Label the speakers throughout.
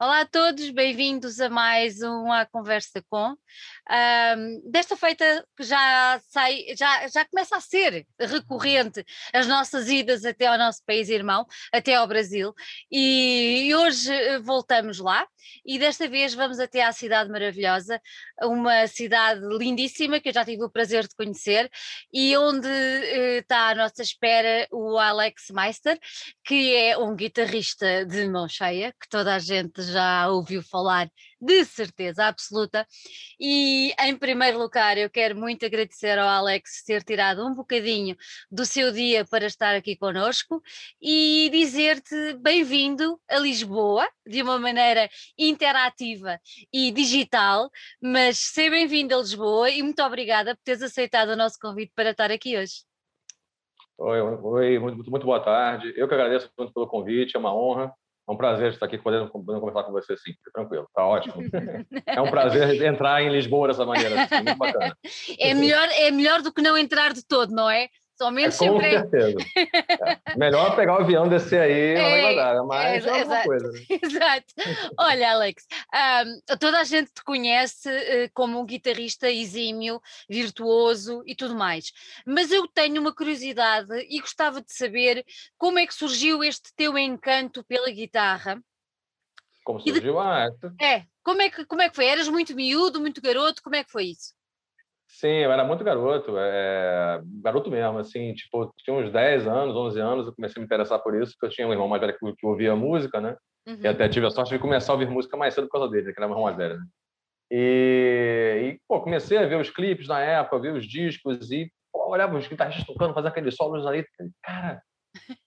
Speaker 1: Olá a todos, bem-vindos a mais uma conversa com. Um, desta feita já sai, já, já começa a ser recorrente as nossas idas até ao nosso país irmão, até ao Brasil, e hoje eh, voltamos lá e desta vez vamos até à cidade maravilhosa, uma cidade lindíssima que eu já tive o prazer de conhecer e onde uh, está à nossa espera o Alex Meister, que é um guitarrista de mão cheia, que toda a gente já ouviu falar de certeza absoluta. E em primeiro lugar, eu quero muito agradecer ao Alex ter tirado um bocadinho do seu dia para estar aqui conosco e dizer-te bem-vindo a Lisboa, de uma maneira interativa e digital, mas seja bem-vindo a Lisboa e muito obrigada por teres aceitado o nosso convite para estar aqui hoje.
Speaker 2: Oi, oi muito, muito boa tarde. Eu que agradeço muito pelo convite, é uma honra. É um prazer estar aqui podendo, podendo conversar com você, sim. Tranquilo, tá ótimo. É um prazer entrar em Lisboa dessa maneira, assim, muito bacana.
Speaker 1: É melhor, é melhor do que não entrar de todo, não é?
Speaker 2: Somente é, com certeza. É. Melhor pegar o avião, descer aí, é, não vai dar, mas é, é uma coisa. Né?
Speaker 1: Exato. Olha, Alex, um, toda a gente te conhece uh, como um guitarrista exímio, virtuoso e tudo mais, mas eu tenho uma curiosidade e gostava de saber como é que surgiu este teu encanto pela guitarra.
Speaker 2: Como surgiu? De... Ah,
Speaker 1: é, como é, que, como é que foi? Eras muito miúdo, muito garoto, como é que foi isso?
Speaker 2: Sim, eu era muito garoto, é, garoto mesmo, assim, tipo, tinha uns 10 anos, 11 anos, eu comecei a me interessar por isso, porque eu tinha um irmão mais velho que, que ouvia música, né? Uhum. E até tive a sorte de começar a ouvir música mais cedo por causa dele, que era meu irmão mais velho, né? E, e, pô, comecei a ver os clipes na época, ver os discos e pô, olhava os guitarristas tocando, fazendo aqueles solos ali, cara,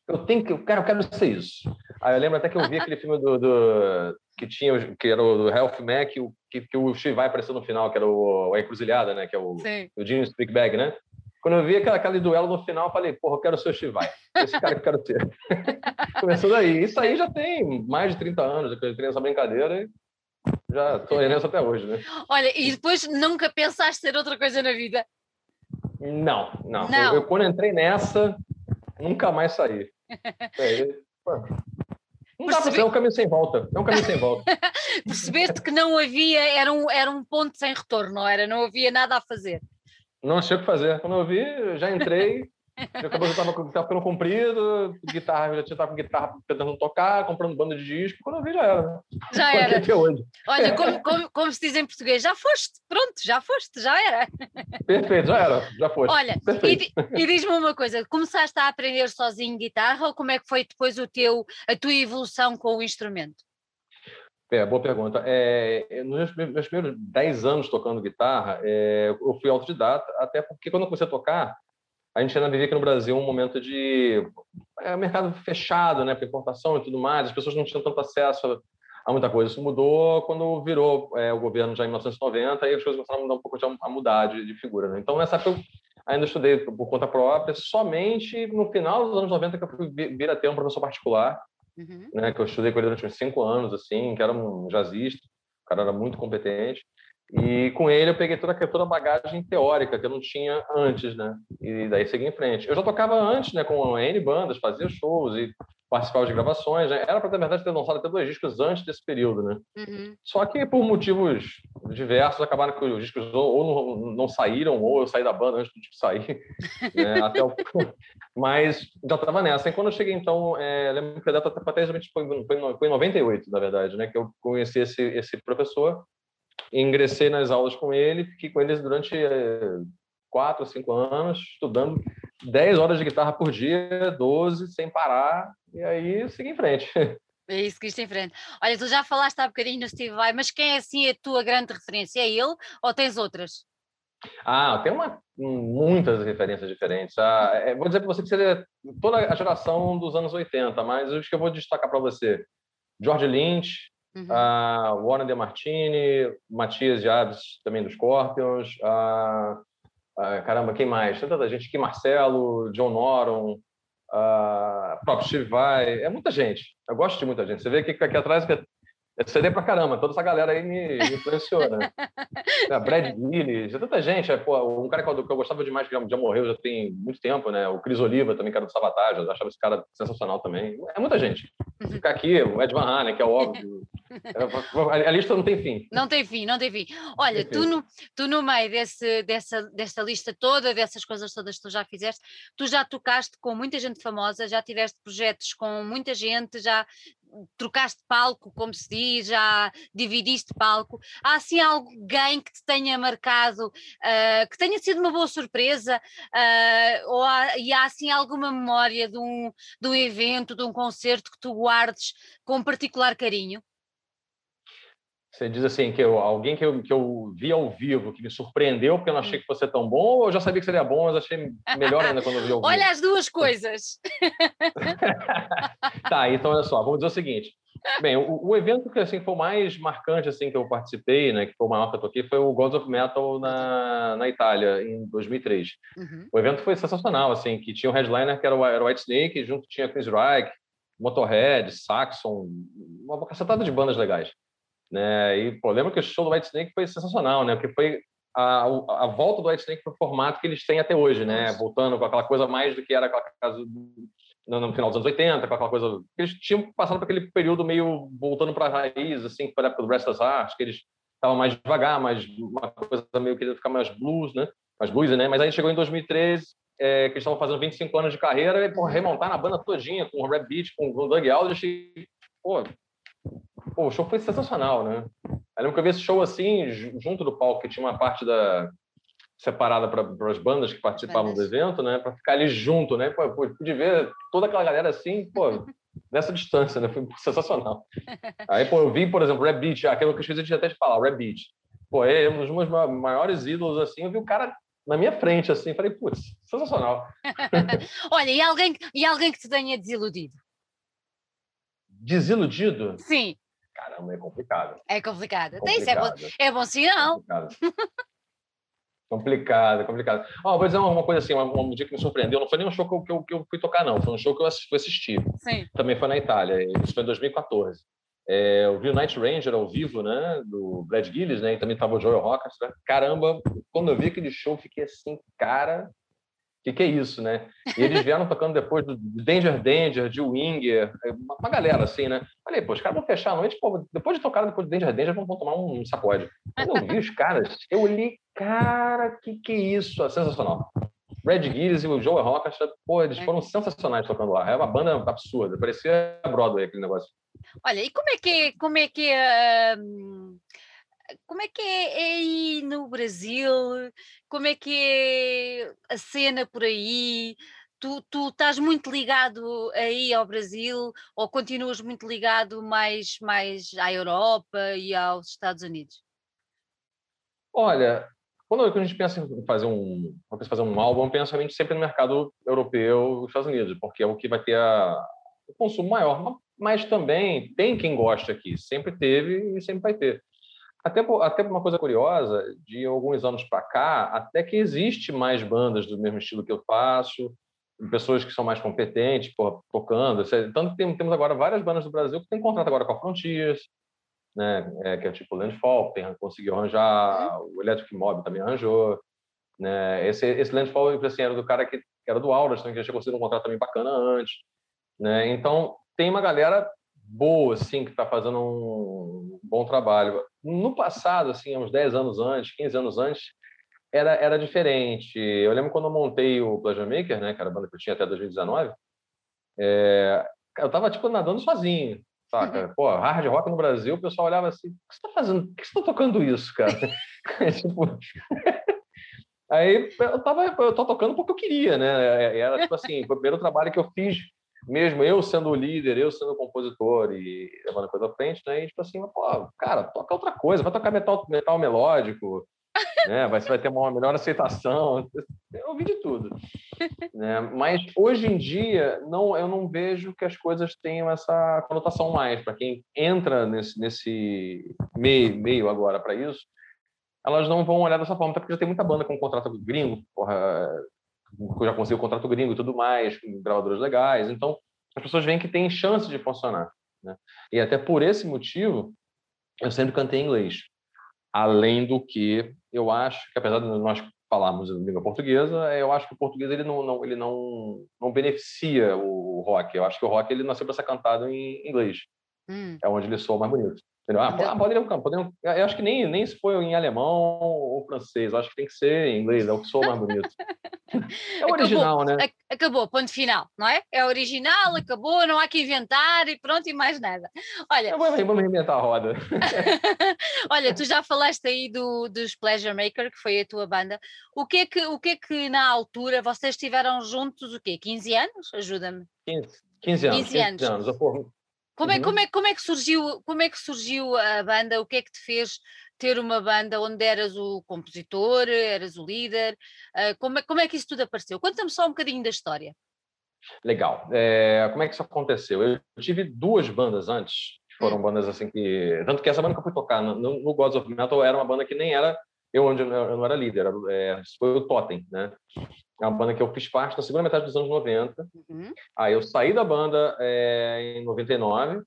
Speaker 2: eu tenho que, eu quero, eu quero ser isso. Aí eu lembro até que eu vi aquele filme do, do que tinha, que era o do Health Mac, o, que, que o Steve vai aparecer no final, que era o, a Encruzilhada, né? Que é o, o Gene Speakbag, né? Quando eu vi aquela, aquele duelo no final, eu falei, porra, eu quero ser o Steve Vai. Esse cara que eu quero ser. Começou daí. Isso aí já tem mais de 30 anos, eu tenho essa brincadeira e já estou nessa até hoje, né?
Speaker 1: Olha, e depois nunca pensaste ser outra coisa na vida?
Speaker 2: Não, não. não. Eu, eu, quando entrei nessa, nunca mais saí. É, não dá para ser, é um caminho sem volta. É um caminho sem volta.
Speaker 1: Percebeste que não havia, era um, era um ponto sem retorno, não era? Não havia nada a fazer.
Speaker 2: Não achei o que fazer. Quando eu vi, já entrei, já acabou, já estava ficando comprido, guitarra, já estava com guitarra tentando tocar, comprando banda de disco. Quando eu vi, já era.
Speaker 1: Já era. Até hoje. Olha, como, como, como, se diz em português, já foste, pronto, já foste, já era.
Speaker 2: Perfeito, já era, já foste.
Speaker 1: Olha, Perfeito. e, e diz-me uma coisa: começaste a aprender sozinho guitarra ou como é que foi depois o teu, a tua evolução com o instrumento?
Speaker 2: É, boa pergunta. É, nos meus primeiros 10 anos tocando guitarra, é, eu fui autodidata, até porque quando eu comecei a tocar, a gente ainda vivia aqui no Brasil um momento de é, mercado fechado, né, para importação e tudo mais, as pessoas não tinham tanto acesso a muita coisa. Isso mudou quando virou é, o governo já em 1990 e as coisas começaram a mudar um pouco a mudar de, de figura. Né? Então, nessa época, eu ainda estudei por conta própria, somente no final dos anos 90 que eu fui vir a ter um professor particular, uhum. né, que eu estudei com ele durante uns cinco anos, assim, que era um jazzista, o cara era muito competente. E com ele eu peguei toda, toda a bagagem teórica que eu não tinha antes, né? E daí segui em frente. Eu já tocava antes, né, com N bandas, fazia shows e participava de gravações. Né? Era para, na verdade, ter lançado até dois discos antes desse período, né? Uhum. Só que por motivos diversos acabaram que os discos ou não, não saíram ou eu saí da banda antes do disco sair. né? até o... Mas já estava nessa. E quando eu cheguei, então, é, lembro que a data até foi, foi, foi em 98, na verdade, né? Que eu conheci esse, esse professor ingressei nas aulas com ele, fiquei com eles durante eh, quatro, cinco anos, estudando 10 horas de guitarra por dia, 12, sem parar, e aí segui em frente.
Speaker 1: É isso que em frente. Olha, tu já falaste há bocadinho no Steve Vai, mas quem é assim a tua grande referência? É ele ou tens outras?
Speaker 2: Ah, tem uma, muitas referências diferentes. Ah, é, vou dizer para você que seria toda a geração dos anos 80, mas os que eu vou destacar para você: George Lynch, Uhum. Uh, Warren De Martini, Matias Jabes, também dos Scorpions. Uh, uh, caramba, quem mais? Tanta gente aqui, Marcelo, John Noron, uh, próprio Steve Vai. É muita gente. Eu gosto de muita gente. Você vê que aqui atrás é CD pra caramba, toda essa galera aí me, me influenciou, né? é, Brad Willis, é tanta gente. É, pô, um cara que eu, que eu gostava demais, que já, já, morreu já tem muito tempo, né? O Cris Oliva também, que era do Sabotage, eu achava esse cara sensacional também. É muita gente. Ficar aqui, o Ed Van Halen, que é óbvio. A lista não tem fim.
Speaker 1: Não tem fim, não tem fim. Olha, tem tu, no, tu no meio desse, dessa, dessa lista toda, dessas coisas todas que tu já fizeste, tu já tocaste com muita gente famosa, já tiveste projetos com muita gente, já trocaste palco, como se diz, já dividiste palco. Há assim alguém que te tenha marcado, uh, que tenha sido uma boa surpresa, uh, ou há, e há assim alguma memória de um, de um evento, de um concerto que tu guardes com particular carinho?
Speaker 2: Você diz assim, que eu, alguém que eu, que eu vi ao vivo, que me surpreendeu, porque eu não achei que fosse tão bom, ou eu já sabia que seria bom, mas achei melhor ainda quando eu vi ao vivo?
Speaker 1: Olha as duas coisas!
Speaker 2: tá, então olha só, vamos dizer o seguinte. Bem, o, o, evento que assim, foi o mais marcante assim, que eu participei, né, que foi o maior que eu toquei, foi o Gods of Metal na, na Itália, em 2003. Uhum. O evento foi sensacional, assim, que tinha um headliner que era o, era o White Snake, junto tinha Chris Reich, Motorhead, Saxon, uma cacetada de bandas legais. Né? E pô, lembra que o show do White Snake foi sensacional, né? Porque foi a, a volta do White Snake para o formato que eles têm até hoje, né? Voltando com aquela coisa mais do que era aquela casa no, no, final dos anos 80, com aquela coisa que eles tinham passado por aquele período meio voltando para a raiz, assim, para a época do Restless Heart, que eles estavam mais devagar, mais uma coisa meio querendo ficar mais blues, né? Mais blues, né? Mas aí chegou em 2013, é, que eles estavam fazendo 25 anos de carreira e porra, remontar na banda todinha com o Red Beat, com o Doug Aldrich, pô, Pô, o show foi sensacional, né? Eu lembro que eu vi esse show assim, junto do palco, que tinha uma parte da separada para as bandas que participavam do evento, né? Para ficar ali junto, né? Pô, pude ver toda aquela galera assim, pô, nessa distância, né? Foi sensacional. Aí, pô, eu vi, por exemplo, Red Beach, aquilo que eu esqueci de até de falar, Red Beach. Pô, é um dos meus maiores ídolos, assim, eu vi o cara na minha frente, assim, falei, putz, sensacional.
Speaker 1: Olha, e alguém, e alguém que te tenha desiludido?
Speaker 2: Desiludido?
Speaker 1: Sim.
Speaker 2: Caramba, é complicado.
Speaker 1: É complicado. complicado. Isso é é bom sinal.
Speaker 2: Complicado. complicado, complicado. Oh, vou dizer uma coisa assim, um, um dia que me surpreendeu, não foi nem um show que eu, que eu, que eu fui tocar, não, foi um show que eu assisti.
Speaker 1: Sim.
Speaker 2: Também foi na Itália, isso foi em 2014. É, eu vi o Night Ranger ao vivo, né, do Brad Gillis, né, e também estava o Joel Rockers. Caramba, quando eu vi aquele show, fiquei assim, cara, que, que, é isso, né? E eles vieram tocando depois do Danger Danger, de Winger, uma, uma galera assim, né? Falei, pô, os caras vão fechar a noite, pô, depois de tocar depois do Danger Danger, vão, vão tomar um sacode. Quando eu vi os caras, eu olhei, cara, que que é isso? É sensacional. Red Gilles e o Joe Rock, pô, eles foram sensacionais tocando lá. É uma banda absurda, parecia Broadway aquele negócio.
Speaker 1: Olha, e como é que, como é que uh, como é que é, é aí no Brasil? Como é que é a cena por aí? Tu, tu estás muito ligado aí ao Brasil ou continuas muito ligado mais, mais à Europa e aos Estados Unidos?
Speaker 2: Olha, quando a gente pensa em fazer um, fazer um álbum, pensa sempre no mercado europeu e Estados Unidos, porque é o que vai ter a, o consumo maior. Mas também tem quem gosta aqui, sempre teve e sempre vai ter. Até, até uma coisa curiosa, de alguns anos para cá, até que existe mais bandas do mesmo estilo que eu faço, pessoas que são mais competentes porra, tocando. Tanto que temos agora várias bandas do Brasil que têm contrato agora com a Frontiers, né? É, que é tipo Landfall, tem, conseguiu arranjar, uhum. o Electric Mob também arranjou. Né? Esse, esse Landfall assim, era do cara que, que era do Auras, também, que já tinha conseguido um contrato também bacana antes. Né? Então, tem uma galera boa, assim, que está fazendo um bom trabalho. No passado, assim, uns 10 anos antes, 15 anos antes, era, era diferente. Eu lembro quando eu montei o Pleasure Maker, né, que era a banda que eu tinha até 2019, é, eu tava, tipo, nadando sozinho, saca? Uhum. Pô, hard rock no Brasil, o pessoal olhava assim, o que você tá fazendo? Por que você tá tocando isso, cara? tipo... Aí eu tava, eu tô tocando porque eu queria, né? Era tipo assim, o primeiro trabalho que eu fiz mesmo eu sendo o líder, eu sendo o compositor e levando a coisa à frente, né? E tipo assim, pô, cara, toca outra coisa, vai tocar metal, metal melódico, né? Vai, vai ter uma melhor aceitação. Eu ouvi de tudo. Né? Mas hoje em dia, não, eu não vejo que as coisas tenham essa conotação mais. Para quem entra nesse, nesse meio, meio agora para isso, elas não vão olhar dessa forma, até porque já tem muita banda com contrato gringo, porra, já consegui o contrato gringo e tudo mais, com gravadoras legais. Então, as pessoas veem que tem chance de funcionar. Né? E até por esse motivo, eu sempre cantei em inglês. Além do que, eu acho que, apesar de nós falarmos a língua portuguesa, eu acho que o português ele não, não ele não, não beneficia o rock. Eu acho que o rock ele nasceu para ser cantado em inglês. Hum. É onde ele soa mais bonito. Ah, então... poderiam, poderiam, eu acho que nem, nem se foi em alemão ou francês, acho que tem que ser em inglês, é o que soa mais bonito. É o original,
Speaker 1: acabou,
Speaker 2: né?
Speaker 1: Acabou, ponto final, não é? É original, acabou, não há que inventar e pronto, e mais nada. Olha,
Speaker 2: vamos, vamos inventar a roda.
Speaker 1: Olha, tu já falaste aí do, dos Pleasure Maker, que foi a tua banda. O que é que, o que, é que na altura vocês estiveram juntos, o quê? 15 anos? Ajuda-me.
Speaker 2: 15, 15 anos. 15 anos. 15 anos.
Speaker 1: Como é, uhum. como, é, como, é que surgiu, como é que surgiu a banda? O que é que te fez ter uma banda onde eras o compositor, eras o líder? Uh, como, é, como é que isso tudo apareceu? Conta-me só um bocadinho da história.
Speaker 2: Legal. É, como é que isso aconteceu? Eu tive duas bandas antes, que foram hum. bandas assim que. Tanto que essa banda que eu fui tocar no, no Gods of Metal era uma banda que nem era eu onde eu não era líder, era, é, foi o Totem, né? É uma banda que eu fiz parte na segunda metade dos anos 90. Uhum. Aí eu saí da banda é, em 99,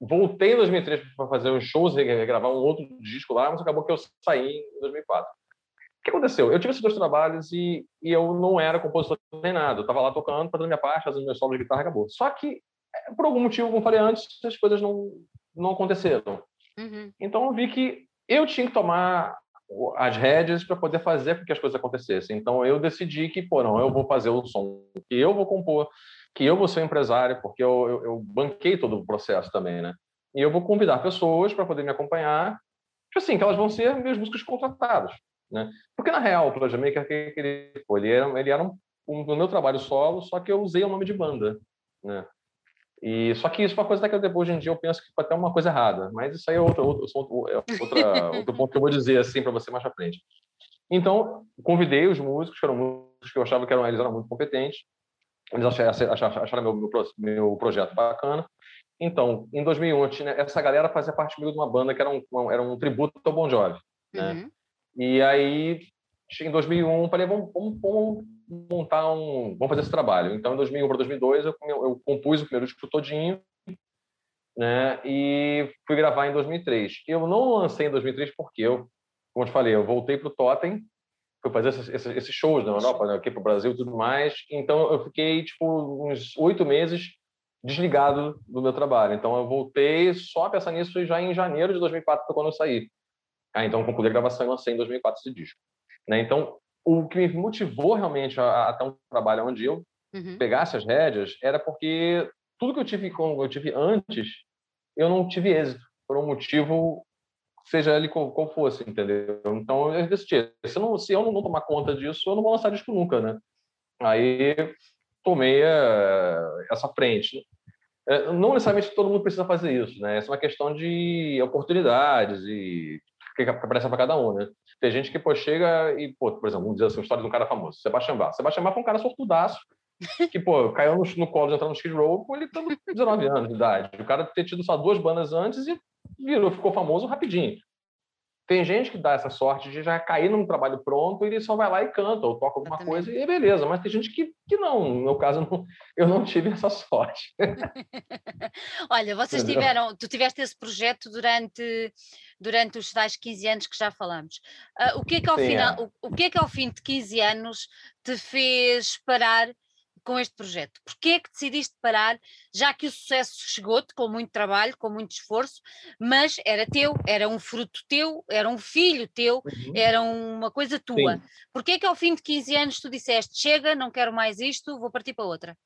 Speaker 2: voltei em 2003 para fazer uns shows, gravar um outro disco lá, mas acabou que eu saí em 2004. O que aconteceu? Eu tive esses dois trabalhos e, e eu não era compositor nem nada. Eu estava lá tocando, fazendo minha parte, fazendo meu solo de guitarra, acabou. Só que, é, por algum motivo, como falei antes, as coisas não, não aconteceram. Uhum. Então eu vi que eu tinha que tomar as rédeas para poder fazer com que as coisas acontecessem. Então eu decidi que, pô, não, eu vou fazer o som que eu vou compor, que eu vou ser empresário, porque eu, eu, eu banquei todo o processo também, né? E eu vou convidar pessoas para poder me acompanhar, tipo assim, que elas vão ser meus músicos contratados, né? Porque na real, o Project Maker, que ele foi, ele era, ele era um, um, meu trabalho solo, só que eu usei o nome de banda, né? E só que isso é uma coisa que depois hoje em dia eu penso que foi até uma coisa errada, mas isso aí é outro, outro, outro, é outra, outro ponto que eu vou dizer assim para você mais para frente. Então, convidei os músicos, que eram músicos que eu achava que eram, eles eram muito competentes, eles acharam, acharam, acharam meu, meu, meu, projeto bacana. Então, em 2001, tinha, essa galera fazia parte comigo de uma banda que era um, era um tributo ao Bon Jovi. Né? Uhum. E aí, em 2001, falei, vamos, vamos, vamos montar um, vamos fazer esse trabalho. Então, em 2001 para 2002, eu, eu compus o primeiro disco todinho, né? E fui gravar em 2003. Eu não lancei em 2003 porque eu, como eu te falei, eu voltei para o Totem, fui fazer esses, esses, shows na Europa, né, aqui para o Brasil e tudo mais. Então, eu fiquei tipo uns oito meses desligado do meu trabalho. Então, eu voltei só a pensar nisso já em janeiro de 2004, foi quando eu saí. Ah, então, concluí a gravação e lancei em 2004 esse disco. Né? Então, o que me motivou realmente a, a ter um trabalho onde eu uhum. pegasse as rédeas era porque tudo que eu tive como eu tive antes, eu não tive êxito por um motivo seja ele qual, qual fosse, entendeu? Então eu decidi, se, não, se eu não tomar conta disso, eu não vou lançar disco nunca, né? Aí tomei uh, essa frente. Uh, não necessariamente todo mundo precisa fazer isso, né? Essa é uma questão de oportunidades e que aparece para cada um, né? Tem gente que, pô, chega e, pô, por exemplo, vamos dizer assim, a história de um cara famoso, Sebastião Bach. Sebastião Bach foi um cara sortudaço, que, pô, caiu no, no colo de entrar no Skid Row com ele tendo 19 anos de idade. O cara ter tido só duas bandas antes e virou, ficou famoso rapidinho. Tem gente que dá essa sorte de já cair num trabalho pronto e ele só vai lá e canta ou toca alguma coisa e beleza. Mas tem gente que, que não. No meu caso, não, eu não tive essa sorte.
Speaker 1: Olha, vocês tiveram, tu tiveste esse projeto durante, durante os tais 15 anos que já falamos. Uh, o, que é que ao Sim, final, é. o, o que é que ao fim de 15 anos te fez parar com este projeto? Porquê é que decidiste parar, já que o sucesso chegou-te com muito trabalho, com muito esforço, mas era teu, era um fruto teu, era um filho teu, uhum. era uma coisa tua. Sim. Porquê é que ao fim de 15 anos tu disseste, chega, não quero mais isto, vou partir para outra?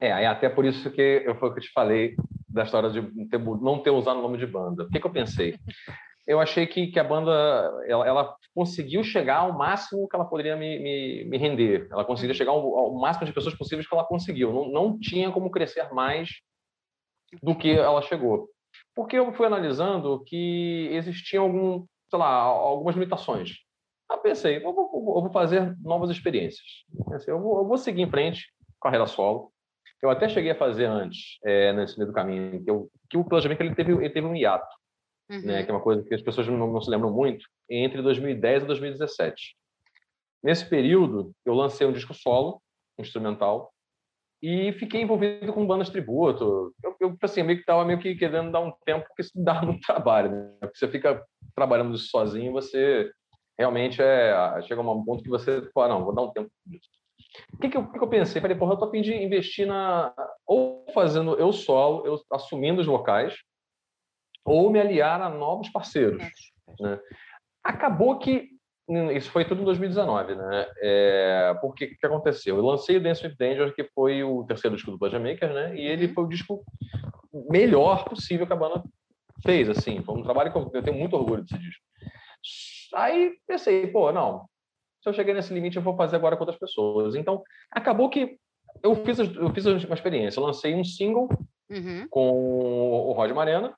Speaker 2: É, até por isso que eu foi que eu te falei da história de não ter usado o nome de banda. O que, que eu pensei? Eu achei que, que a banda ela, ela, conseguiu chegar ao máximo que ela poderia me, me, me render. Ela conseguiu chegar ao, ao, máximo de pessoas possíveis que ela conseguiu. Não, não tinha como crescer mais do que ela chegou. Porque eu fui analisando que existiam algum, sei lá, algumas limitações. Eu pensei, eu vou, eu vou fazer novas experiências. Pensei, eu, vou, eu vou seguir em frente, carreira solo. Eu até cheguei a fazer antes, é, nesse meio do caminho, que, eu, que o planejamento ele teve, ele teve um hiato uhum. né, que é uma coisa que as pessoas não, não se lembram muito, entre 2010 e 2017. Nesse período, eu lancei um disco solo, instrumental, e fiquei envolvido com bandas tributo. Eu, eu assim, meio que estava meio que querendo dar um tempo, porque isso dá muito trabalho, né? Porque você fica trabalhando sozinho, você realmente é chega a um ponto que você fala, não, vou dar um tempo disso. O que, que, eu, que eu pensei? Falei, porra, eu tô a fim de investir na. Ou fazendo eu solo, eu assumindo os vocais, ou me aliar a novos parceiros. Né? Acabou que isso foi tudo em 2019, né? É, porque o que aconteceu? Eu lancei o Dance with Danger, que foi o terceiro disco do Pleasure Maker, né? E ele uhum. foi o disco melhor possível que a banda fez, assim. Foi um trabalho que eu, tenho muito orgulho desse disco. Aí pensei, pô, não, se eu cheguei nesse limite, eu vou fazer agora com outras pessoas. Então, acabou que eu fiz, eu fiz uma experiência. Eu lancei um single uhum. com o Roger Marena,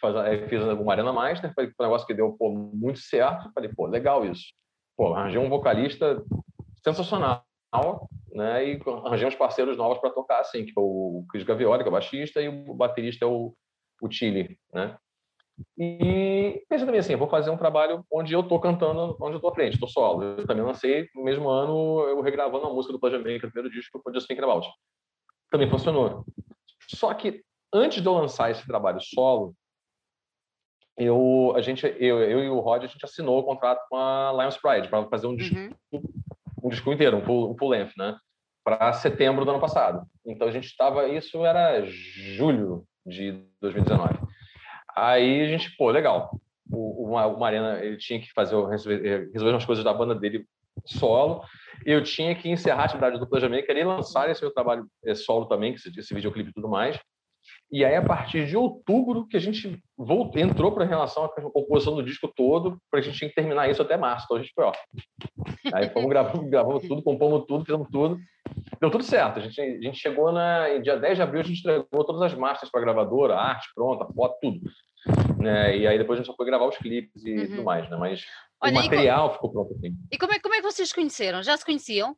Speaker 2: faz, é, fiz o Marena Meister, foi um negócio que deu pô, muito certo. Falei, pô, legal isso. Pô, arranjei um vocalista sensacional, né? E arranjei uns parceiros novos para tocar, assim, que é o Chris Gavioli, que é o baixista, e o baterista é o, o Chile, né? E pensei também assim, vou fazer um trabalho onde eu estou cantando, onde eu estou à frente, estou solo. Eu também lancei no mesmo ano, eu regravando a música do Pleasure Maker, o primeiro disco, foi Just Thinking About. Também funcionou. Só que antes de eu lançar esse trabalho solo, eu, a gente, eu, eu e o Rod, a gente assinou o contrato com a Lions Pride para fazer um disco, uhum. um disco inteiro, um full, um full length, né? Para setembro do ano passado. Então a gente estava, isso era julho de 2019. Aí a gente, pô, legal. O, o, o Marena, ele tinha que fazer, resolver, resolver umas coisas da banda dele solo. Eu tinha que encerrar a atividade do Jamaica e lançar esse meu trabalho é, solo também, que esse videoclipe e tudo mais. E aí, a partir de outubro, que a gente voltou, entrou para a relação à composição do disco todo, para a gente tinha que terminar isso até março. Então a gente foi, ó. Aí fomos gravando, gravamos tudo, compomos tudo, fizemos tudo. Deu tudo certo. A gente, a gente chegou na. Em dia 10 de abril, a gente entregou todas as masters para a gravadora, arte pronta, foto, tudo. Né? E aí depois a gente só foi gravar os clipes e uhum. tudo mais, né? Mas Olha, o material ficou pronto assim.
Speaker 1: E como é, como é que vocês conheceram? Já se conheciam?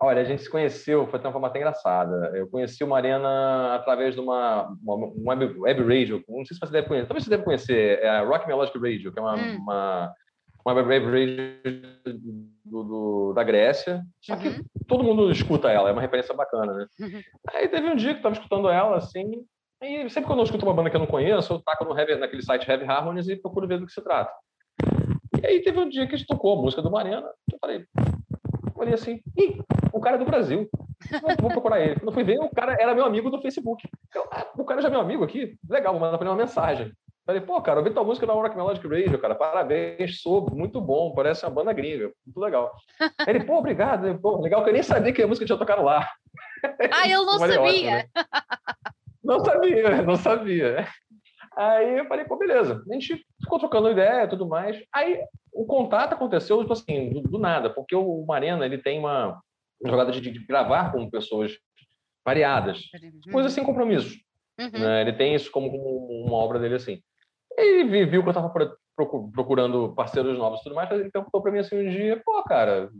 Speaker 2: Olha, a gente se conheceu, foi de uma forma até engraçada. Eu conheci o Marena através de uma, uma, web, web radio, não sei se você deve conhecer, talvez você deve conhecer, é a Rock Melodic Radio, que é uma, hum. uma, uma, web radio do, do, da Grécia, só que uhum. todo mundo escuta ela, é uma referência bacana, né? Uhum. Aí teve um dia que eu estava escutando ela, assim, e sempre quando eu escuto uma banda que eu não conheço, eu taco no heavy, naquele site Heavy Harmonies e procuro ver do que se trata. E aí teve um dia que a gente tocou a música do Marena, eu falei, falei assim, ih, o cara é do Brasil. Vou procurar ele. Quando fui ver, o cara era meu amigo do Facebook. Eu, ah, o cara já é meu amigo aqui? Legal, vou mandar para ele uma mensagem. Falei, pô, cara, eu vi tua música na Rock Melodic Radio, cara, parabéns, sou muito bom, parece uma banda gringa, muito legal. Ele, pô, obrigado, pô, legal, que eu nem sabia que a música tinha tocado lá.
Speaker 1: Ah, eu não sabia! Ótimo, né?
Speaker 2: Não sabia, não sabia. Aí eu falei, pô, beleza. A gente ficou trocando ideia e tudo mais. Aí o contato aconteceu, tipo assim, do, do nada, porque o Marena, ele tem uma jogada de, de, gravar com pessoas variadas, coisas sem compromisso. Uhum. Né? Ele tem isso como, como, uma obra dele assim. Ele viu que eu estava procurando parceiros novos e tudo mais, ele perguntou para mim assim um dia, pô, cara,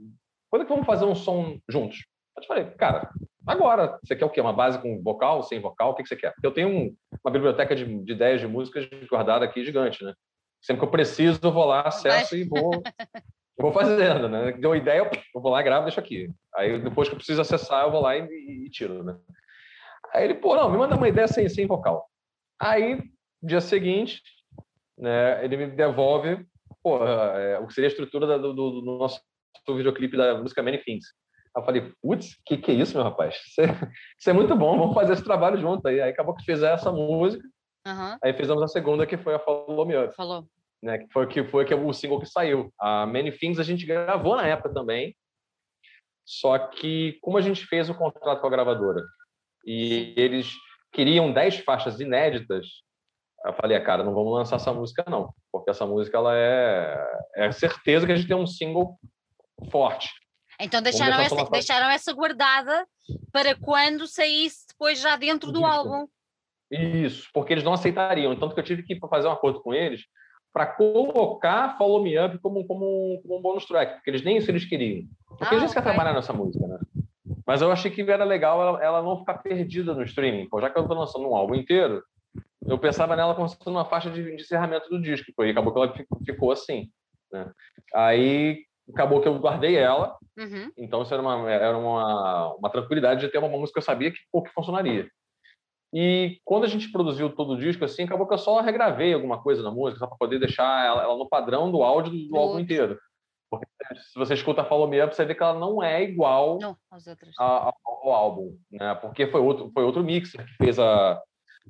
Speaker 2: quando é que vamos fazer um som juntos? Eu falei, cara, agora, você quer o quê? Uma base com vocal, sem vocal? O que, que você quer? Eu tenho um, uma biblioteca de, de ideias de músicas guardada aqui gigante, né? Sempre que eu preciso, eu vou lá, acesso e vou, vou fazendo, né? Deu uma ideia, eu vou lá, gravo, deixo aqui. Aí depois que eu preciso acessar, eu vou lá e, e, e tiro, né? Aí ele, pô, não, me manda uma ideia sem, sem vocal. Aí, dia seguinte, né, ele me devolve pô, é, o que seria a estrutura do, do, do nosso videoclipe da música Many Things. Aí eu falei, putz, que que é isso, meu rapaz? Isso é, é, muito bom, vamos fazer esse trabalho junto. Aí, aí acabou que fez essa música, uhum. aí fizemos a segunda, que foi a Follow Me Up.
Speaker 1: Falou.
Speaker 2: Né, que foi, que foi que o single que saiu. A Many Things a gente gravou na época também, só que como a gente fez o contrato com a gravadora e eles queriam 10 faixas inéditas, eu falei, ah, cara, não vamos lançar essa música não, porque essa música ela é, é certeza que a gente tem um single forte.
Speaker 1: Então deixaram essa, deixaram essa guardada para quando saísse depois já dentro do álbum.
Speaker 2: Isso, porque eles não aceitariam. Tanto que eu tive que fazer um acordo com eles para colocar Follow Me Up como, como, como um bônus track, porque eles nem isso eles queriam. Porque ah, a gente okay. quer trabalhar nessa música, né? Mas eu achei que era legal ela, ela não ficar perdida no streaming. Pô, já que eu estou lançando um álbum inteiro, eu pensava nela como sendo uma faixa de, de encerramento do disco. E acabou que ela ficou, ficou assim. Né? Aí acabou que eu guardei ela. Uhum. Então isso era uma, era uma, uma tranquilidade de ter uma música que eu sabia que, que funcionaria. E quando a gente produziu todo o disco, assim, acabou que eu só regravei alguma coisa na música, só para poder deixar ela, ela, no padrão do áudio do, do álbum inteiro. Porque se você escuta Follow Me Up, você vê que ela não é igual não, a, ao, álbum, né? Porque foi outro, foi outro mixer que fez a,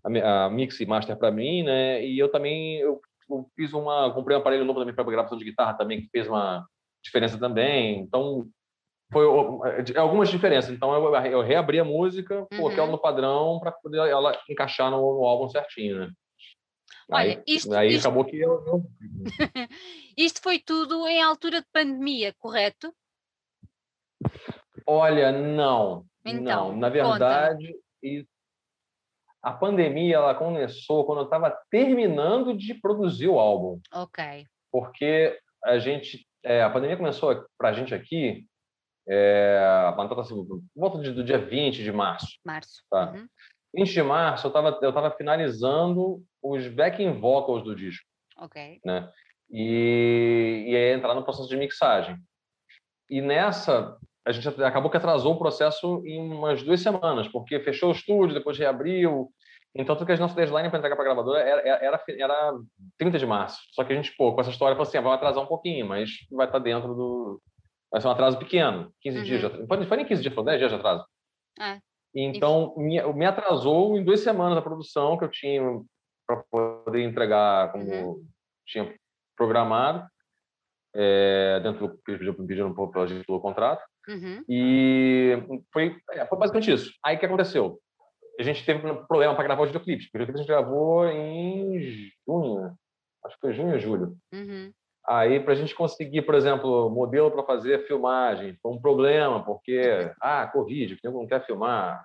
Speaker 2: a, a mix e master para mim, né? E eu também eu, eu fiz uma, comprei um aparelho novo também para gravação de guitarra também que fez uma diferença também. Então foi algumas diferenças. Então eu, eu reabri a música, coloquei ela uhum. no padrão para poder ela encaixar no, no, álbum certinho, né?
Speaker 1: Olha, aí, isto,
Speaker 2: aí
Speaker 1: isto...
Speaker 2: acabou que eu, eu...
Speaker 1: isto foi tudo em altura de pandemia, correto?
Speaker 2: Olha, não. Então, não. Na verdade, a pandemia ela começou quando eu estava terminando de produzir o álbum.
Speaker 1: Ok.
Speaker 2: Porque a gente, é, a pandemia começou para a gente aqui, é, assim, por volta do dia 20 de março.
Speaker 1: Março.
Speaker 2: Tá? Uhum. 20 de março eu estava eu tava finalizando os backing vocals do disco.
Speaker 1: Ok.
Speaker 2: Né? E, e ia entrar no processo de mixagem. E nessa, a gente acabou que atrasou o processo em umas duas semanas, porque fechou o estúdio, depois reabriu. Então, tudo que a nossa deadline para entregar para a gravadora era, era, era 30 de março. Só que a gente, pô, com essa história, falou assim: ah, vai atrasar um pouquinho, mas vai estar tá dentro do. Vai ser um atraso pequeno, 15 uhum. dias. De... Não foi nem 15 dias, foi 10 dias de atraso.
Speaker 1: É.
Speaker 2: Então, me, me atrasou em duas semanas a produção que eu tinha para poder entregar como uhum. tinha programado, é, dentro do que eles pediram, para a gente pelo contrato.
Speaker 1: Uhum.
Speaker 2: E foi, é, foi basicamente isso. Aí o que aconteceu? A gente teve um problema para gravar os videoclipes. O videoclipe a gente gravou em junho, acho que foi junho ou julho.
Speaker 1: Uhum.
Speaker 2: Aí, para a gente conseguir, por exemplo, modelo para fazer filmagem, foi um problema, porque, ah, Covid, o não quer filmar,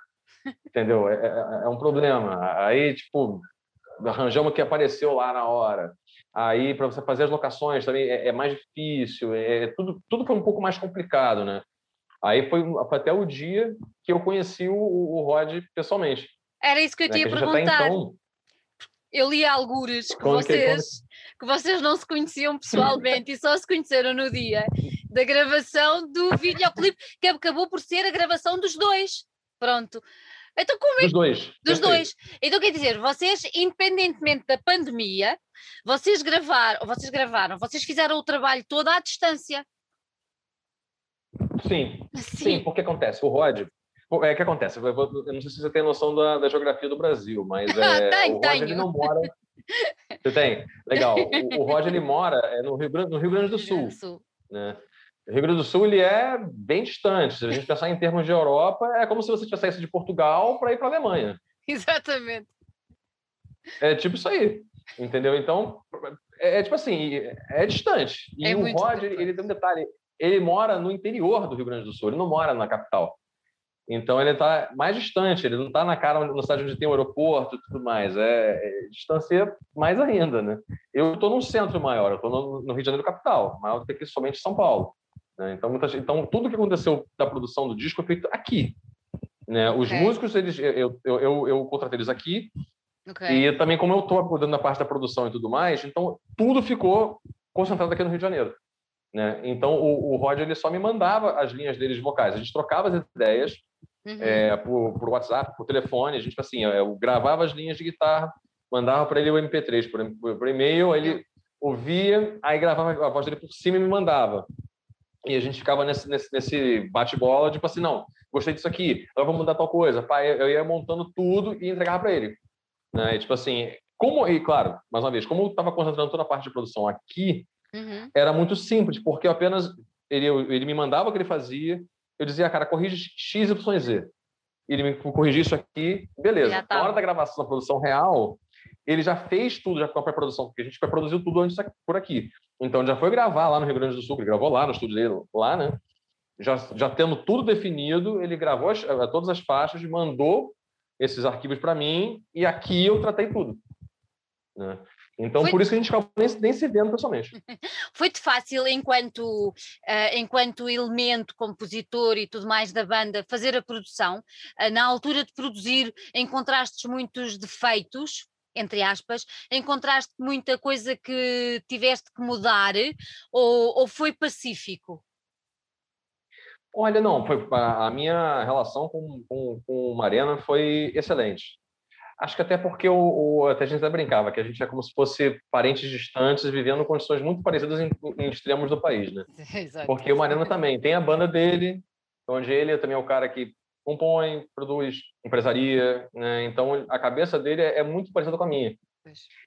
Speaker 2: entendeu? É, é, é, um problema. Aí, tipo, arranjamos o que apareceu lá na hora. Aí, para você fazer as locações também é, é mais difícil, é, é, tudo, tudo foi um pouco mais complicado, né? Aí foi, até o dia que eu conheci o, o Rod pessoalmente.
Speaker 1: Era isso que eu né? tinha que perguntar. Então... Eu li algures que vocês, que, que vocês não se conheciam pessoalmente e só se conheceram no dia da gravação do videoclipe, que acabou por ser a gravação dos dois. Pronto. Então, como
Speaker 2: é Dos dois.
Speaker 1: Dos dois. Então, quer dizer, vocês, independentemente da pandemia, vocês gravaram, vocês gravaram, vocês fizeram o trabalho todo à distância.
Speaker 2: Sim, sim, sim porque acontece. O Rod, é que acontece. Eu, vou, eu, não sei se você tem noção da, da geografia do Brasil, mas é, tem, o Rod ele não mora. Você tem? Legal. O, o Rod ele mora é, no, Rio Grande, no Rio Grande do Sul. Rio Grande do Sul. Né? O Rio Grande do Sul ele é bem distante. Se a gente pensar em termos de Europa, é como se você tivesse de Portugal para ir para a Alemanha.
Speaker 1: Exatamente.
Speaker 2: É tipo isso aí, entendeu? Então, é, é tipo assim, é distante. E é o Rod, ele, ele tem um detalhe, ele mora no interior do Rio Grande do Sul, ele não mora na capital. Então ele está mais distante, ele não está na cara na cidade onde tem o aeroporto e tudo mais. É, é distância mais ainda, né? Eu estou num centro maior, eu estou no, no, Rio de Janeiro capital, maior do que somente São Paulo. Né? Então, muita, então tudo que aconteceu da produção do disco foi feito aqui. Né? Os okay. músicos, eles, eu, eu, eu, eu contratei eles aqui. Okay. E também, como eu estou cuidando da parte da produção e tudo mais, então tudo ficou concentrado aqui no Rio de Janeiro. Né? Então, o, o Roger ele só me mandava as linhas deles vocais. A gente trocava as ideias uhum. é, por, por WhatsApp, por telefone. A gente, tipo assim, eu gravava as linhas de guitarra, mandava para ele o MP3 por, por e-mail, ele ouvia, aí gravava a voz dele por cima e me mandava. E a gente ficava nesse, nesse, nesse bate-bola, tipo assim, não, gostei disso aqui, agora vamos mudar tal coisa. Pai, eu ia montando tudo e entregava para ele. Né? E, tipo assim, como, e claro, mais uma vez, como eu estava concentrando toda a parte de produção aqui,
Speaker 1: Uhum.
Speaker 2: Era muito simples, porque eu apenas ele, ele me mandava o que ele fazia, eu dizia, cara, corrige X, Y, Z. Ele me corrigia isso aqui, beleza. Na hora da gravação da produção real, ele já fez tudo já com a pré-produção, porque a gente pré-produziu tudo antes por aqui. Então já foi gravar lá no Rio Grande do Sul, ele gravou lá no estúdio dele, lá, né? Já, já tendo tudo definido, ele gravou as, eh, todas as faixas, mandou esses arquivos para mim e aqui eu tratei tudo. Né? Então, Foi... por isso que a gente acabou nem, nem se vendo pessoalmente.
Speaker 1: Foi-te fácil, enquanto, uh, enquanto elemento, compositor e tudo mais da banda, fazer a produção? Uh, na altura de produzir, encontraste muitos defeitos? Entre aspas, encontraste muita coisa que tiveste que mudar ou, ou foi pacífico?
Speaker 2: Olha, não, foi, a minha relação com, com, com Mariana foi excelente. Acho que até porque o, o, até a gente até brincava que a gente é como se fosse parentes distantes vivendo condições muito parecidas em, em extremos do país, né? Exato. Porque o Mariano também tem a banda dele, onde ele também é o cara que compõe, produz, empresaria, né? Então a cabeça dele é, é muito parecida com a minha.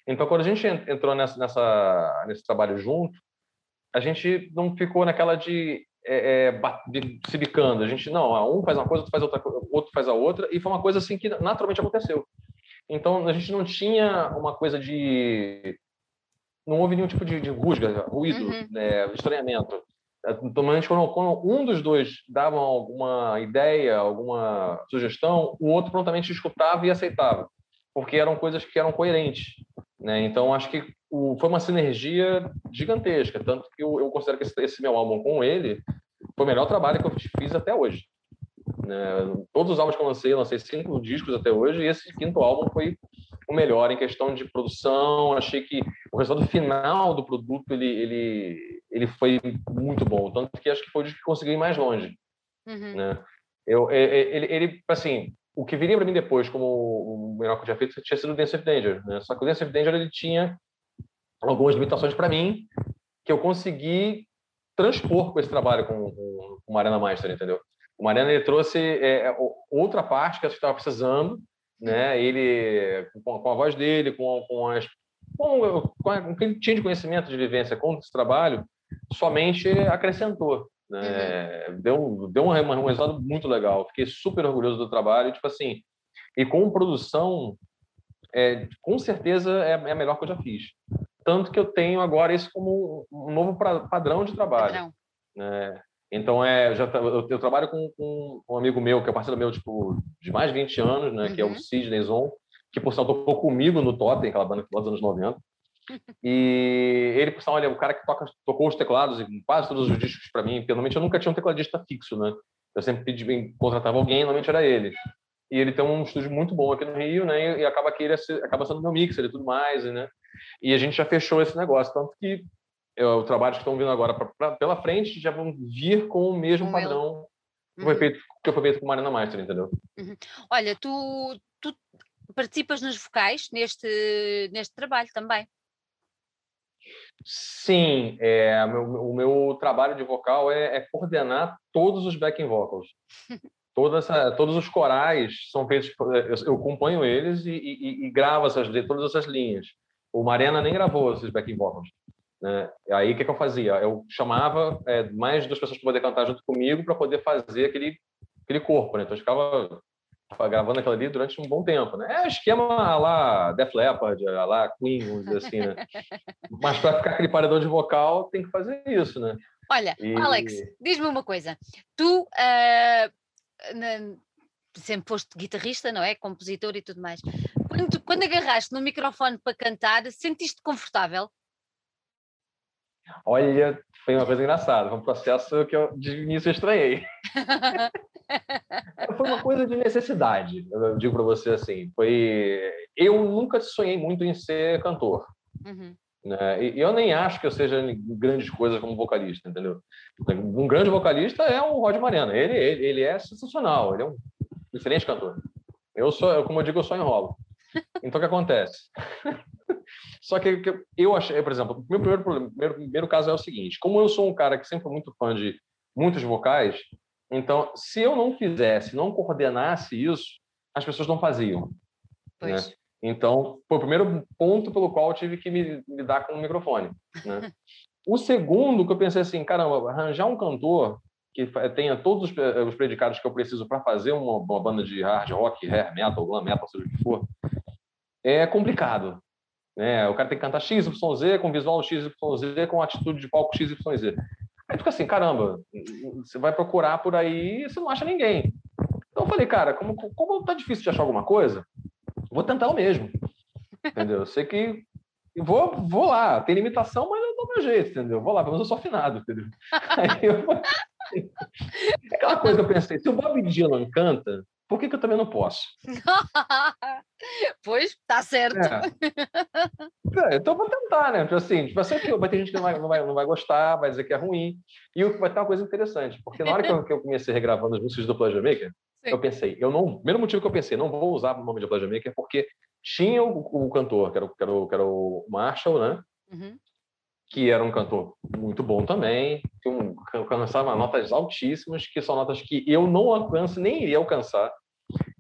Speaker 2: Então quando a gente entrou nessa, nessa nesse trabalho junto, a gente não ficou naquela de, é, é, se bicando. A gente não, um faz uma coisa, outro faz outra, outro faz a outra, e foi uma coisa assim que naturalmente aconteceu. Então a gente não tinha uma coisa de não houve nenhum tipo de, de rusga, ruído, uhum. né, estranhamento. Normalmente, quando, quando, um dos dois dava alguma ideia, alguma sugestão, o outro prontamente escutava e aceitava, porque eram coisas que eram coerentes. Né? Então, acho que o, foi uma sinergia gigantesca, tanto que eu, eu considero que esse, esse, meu álbum com ele foi o melhor trabalho que eu fiz até hoje. Né? Todos os álbuns que eu lancei, eu lancei cinco discos até hoje, e esse quinto álbum foi o melhor em questão de produção. Achei que o resultado final do produto ele, ele, ele foi muito bom, tanto que acho que foi o que consegui ir mais longe. Uhum. Né? Eu, ele, ele, assim, o que viria para mim depois como o melhor que eu tinha feito tinha sido o Dance of Danger. Né? Só que o Dance of Danger ele tinha algumas limitações para mim que eu consegui transpor com esse trabalho com, com, com o Mariana Meister, entendeu? O Mariana ele trouxe é, outra parte que eu estava precisando né? Ele com, com a voz dele, com, com as com, com, a, o que ele tinha de conhecimento de vivência com esse trabalho, somente acrescentou. Né? Uhum. Deu, deu um, um resultado muito legal. Fiquei super orgulhoso do trabalho. Tipo assim, e com produção, é, com certeza é, é a melhor que eu já fiz. Tanto que eu tenho agora isso como um novo padrão de trabalho. Padrão. Né? Então, é, já, eu, eu trabalho com, com, um amigo meu, que é parceiro meu tipo, de mais de 20 anos, né, uhum. que é o uhum. Sidney Zon, que, por sinal, tocou comigo no Totem, aquela banda dos anos 90. E ele, por sinal, ele é o cara que toca, tocou os teclados em quase todos os discos para mim. Porque, normalmente, eu nunca tinha um tecladista fixo, né? Eu sempre pedi, contratava alguém, normalmente era ele. E ele tem um estúdio muito bom aqui no Rio, né? E acaba que ele é acaba sendo meu mixer e tudo mais, né? E a gente já fechou esse negócio. Tanto que o trabalhos que estão vindo agora pra, pra, pela frente já vão vir com o mesmo com padrão que, foi uhum. feito, que foi feito com Marina Master, entendeu?
Speaker 1: Uhum. Olha, tu, tu participas nos vocais neste, neste trabalho também?
Speaker 2: Sim, é, meu, o meu trabalho de vocal é, é coordenar todos os backing vocals. Toda essa, todos os corais são feitos, eu, eu componho eles e, e, e gravo essas, todas essas linhas. O Marena nem gravou esses backing vocals. Né? Aí o que, que, eu fazia? Eu chamava é, mais duas pessoas para poder cantar junto comigo para poder fazer aquele, aquele corpo. Né? Então eu ficava gravando aquilo ali durante um bom tempo. Né? É esquema lá Def Leppard, lá Queen, vamos dizer assim. Né? Mas para ficar aquele paredão de vocal tem que fazer isso. Né?
Speaker 1: Olha, e... Alex, diz-me uma coisa. Tu. Uh, na sempre foste guitarrista, não é? Compositor e tudo mais. Quando, quando agarraste no microfone para cantar, sentiste confortável?
Speaker 2: Olha, foi uma coisa engraçada, foi um processo que eu de início estranhei. foi uma coisa de necessidade, eu digo para você assim. Foi, eu nunca sonhei muito em ser cantor. Uhum. Né? E eu nem acho que eu seja grandes coisas como vocalista, entendeu? Um grande vocalista é o Rod Mariano. Ele, ele, ele é sensacional, ele é um excelente cantor. Eu sou, como eu digo, eu só enrolo. Então o que acontece? Só que eu achei, por exemplo, o meu primeiro, primeiro, primeiro caso é o seguinte: como eu sou um cara que sempre foi muito fã de muitos vocais, então se eu não fizesse, não coordenasse isso, as pessoas não faziam. Né? Então, foi o primeiro ponto pelo qual eu tive que me, me dar com o microfone. Né? o segundo, que eu pensei assim, caramba, arranjar um cantor que tenha todos os, os predicados que eu preciso para fazer uma, uma, banda de hard rock, hair metal, glam metal, seja o que for, é complicado. Né? O cara tem que cantar XYZ com visual XYZ, com atitude de palco XYZ. Aí fica assim, caramba, você vai procurar por aí e você não acha ninguém. Então eu falei, cara, como, como tá difícil de achar alguma coisa, vou tentar o mesmo. Entendeu? Eu sei que vou, vou lá, tem limitação, mas eu dou meu jeito, entendeu? Vou lá, pelo menos eu sou afinado, entendeu? Aí eu... Aquela coisa que eu pensei, se o Bob Dylan canta, por que, que eu também não posso?
Speaker 1: pois, tá certo.
Speaker 2: É. É, então vou tentar, né? Tipo assim, tipo, assim, vai ter gente que não vai, não, vai, não vai gostar, vai dizer que é ruim. E vai ter uma coisa interessante, porque na hora que eu, que eu comecei regravando as músicas do Pleasure Maker, Sim. eu pensei, eu não. Primeiro motivo que eu pensei, não vou usar o nome de Pleasure Maker, porque tinha o, o cantor, que era, que, era o, que era o Marshall, né? Uhum. que era um cantor muito bom também, que um, alcançava notas altíssimas, que são notas que eu não alcanço, nem iria alcançar.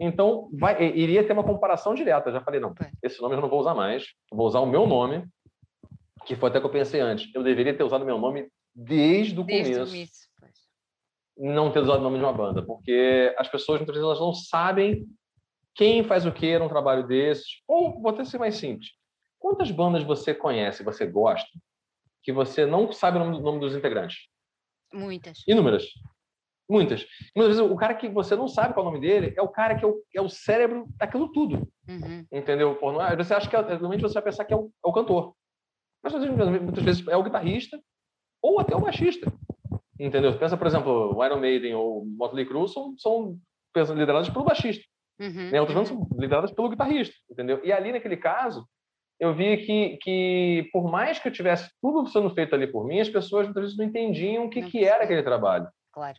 Speaker 2: Então, vai, iria ter uma comparação direta. Já falei, não, esse nome eu não vou usar mais, vou usar o meu nome, que foi até que eu pensei antes. Eu deveria ter usado meu nome desde o desde começo. começo. Não ter usado o nome de uma banda, porque as pessoas muitas vezes elas não sabem quem faz o que num trabalho desses. Ou vou até ser mais simples. Quantas bandas você conhece, você gosta, que você não sabe o nome, nome dos integrantes?
Speaker 1: Muitas.
Speaker 2: Inúmeras. Muitas. Muitas vezes o cara que você não sabe qual é o nome dele é o cara que é o, é o cérebro daquilo tudo. Uhum. Entendeu? Por, você acha que é, normalmente você vai pensar que é o, é o cantor. Mas muitas vezes é o guitarrista ou até o baixista. Entendeu? Pensa, por exemplo, o Iron Maiden ou Motley Crue são, são liderados pelo baixista. Uhum. Né? Outras são lideradas pelo guitarrista. Entendeu? E ali, naquele caso, eu vi que, que por mais que eu tivesse tudo sendo feito ali por mim, as pessoas muitas vezes não entendiam o que, que era aquele trabalho.
Speaker 1: Claro.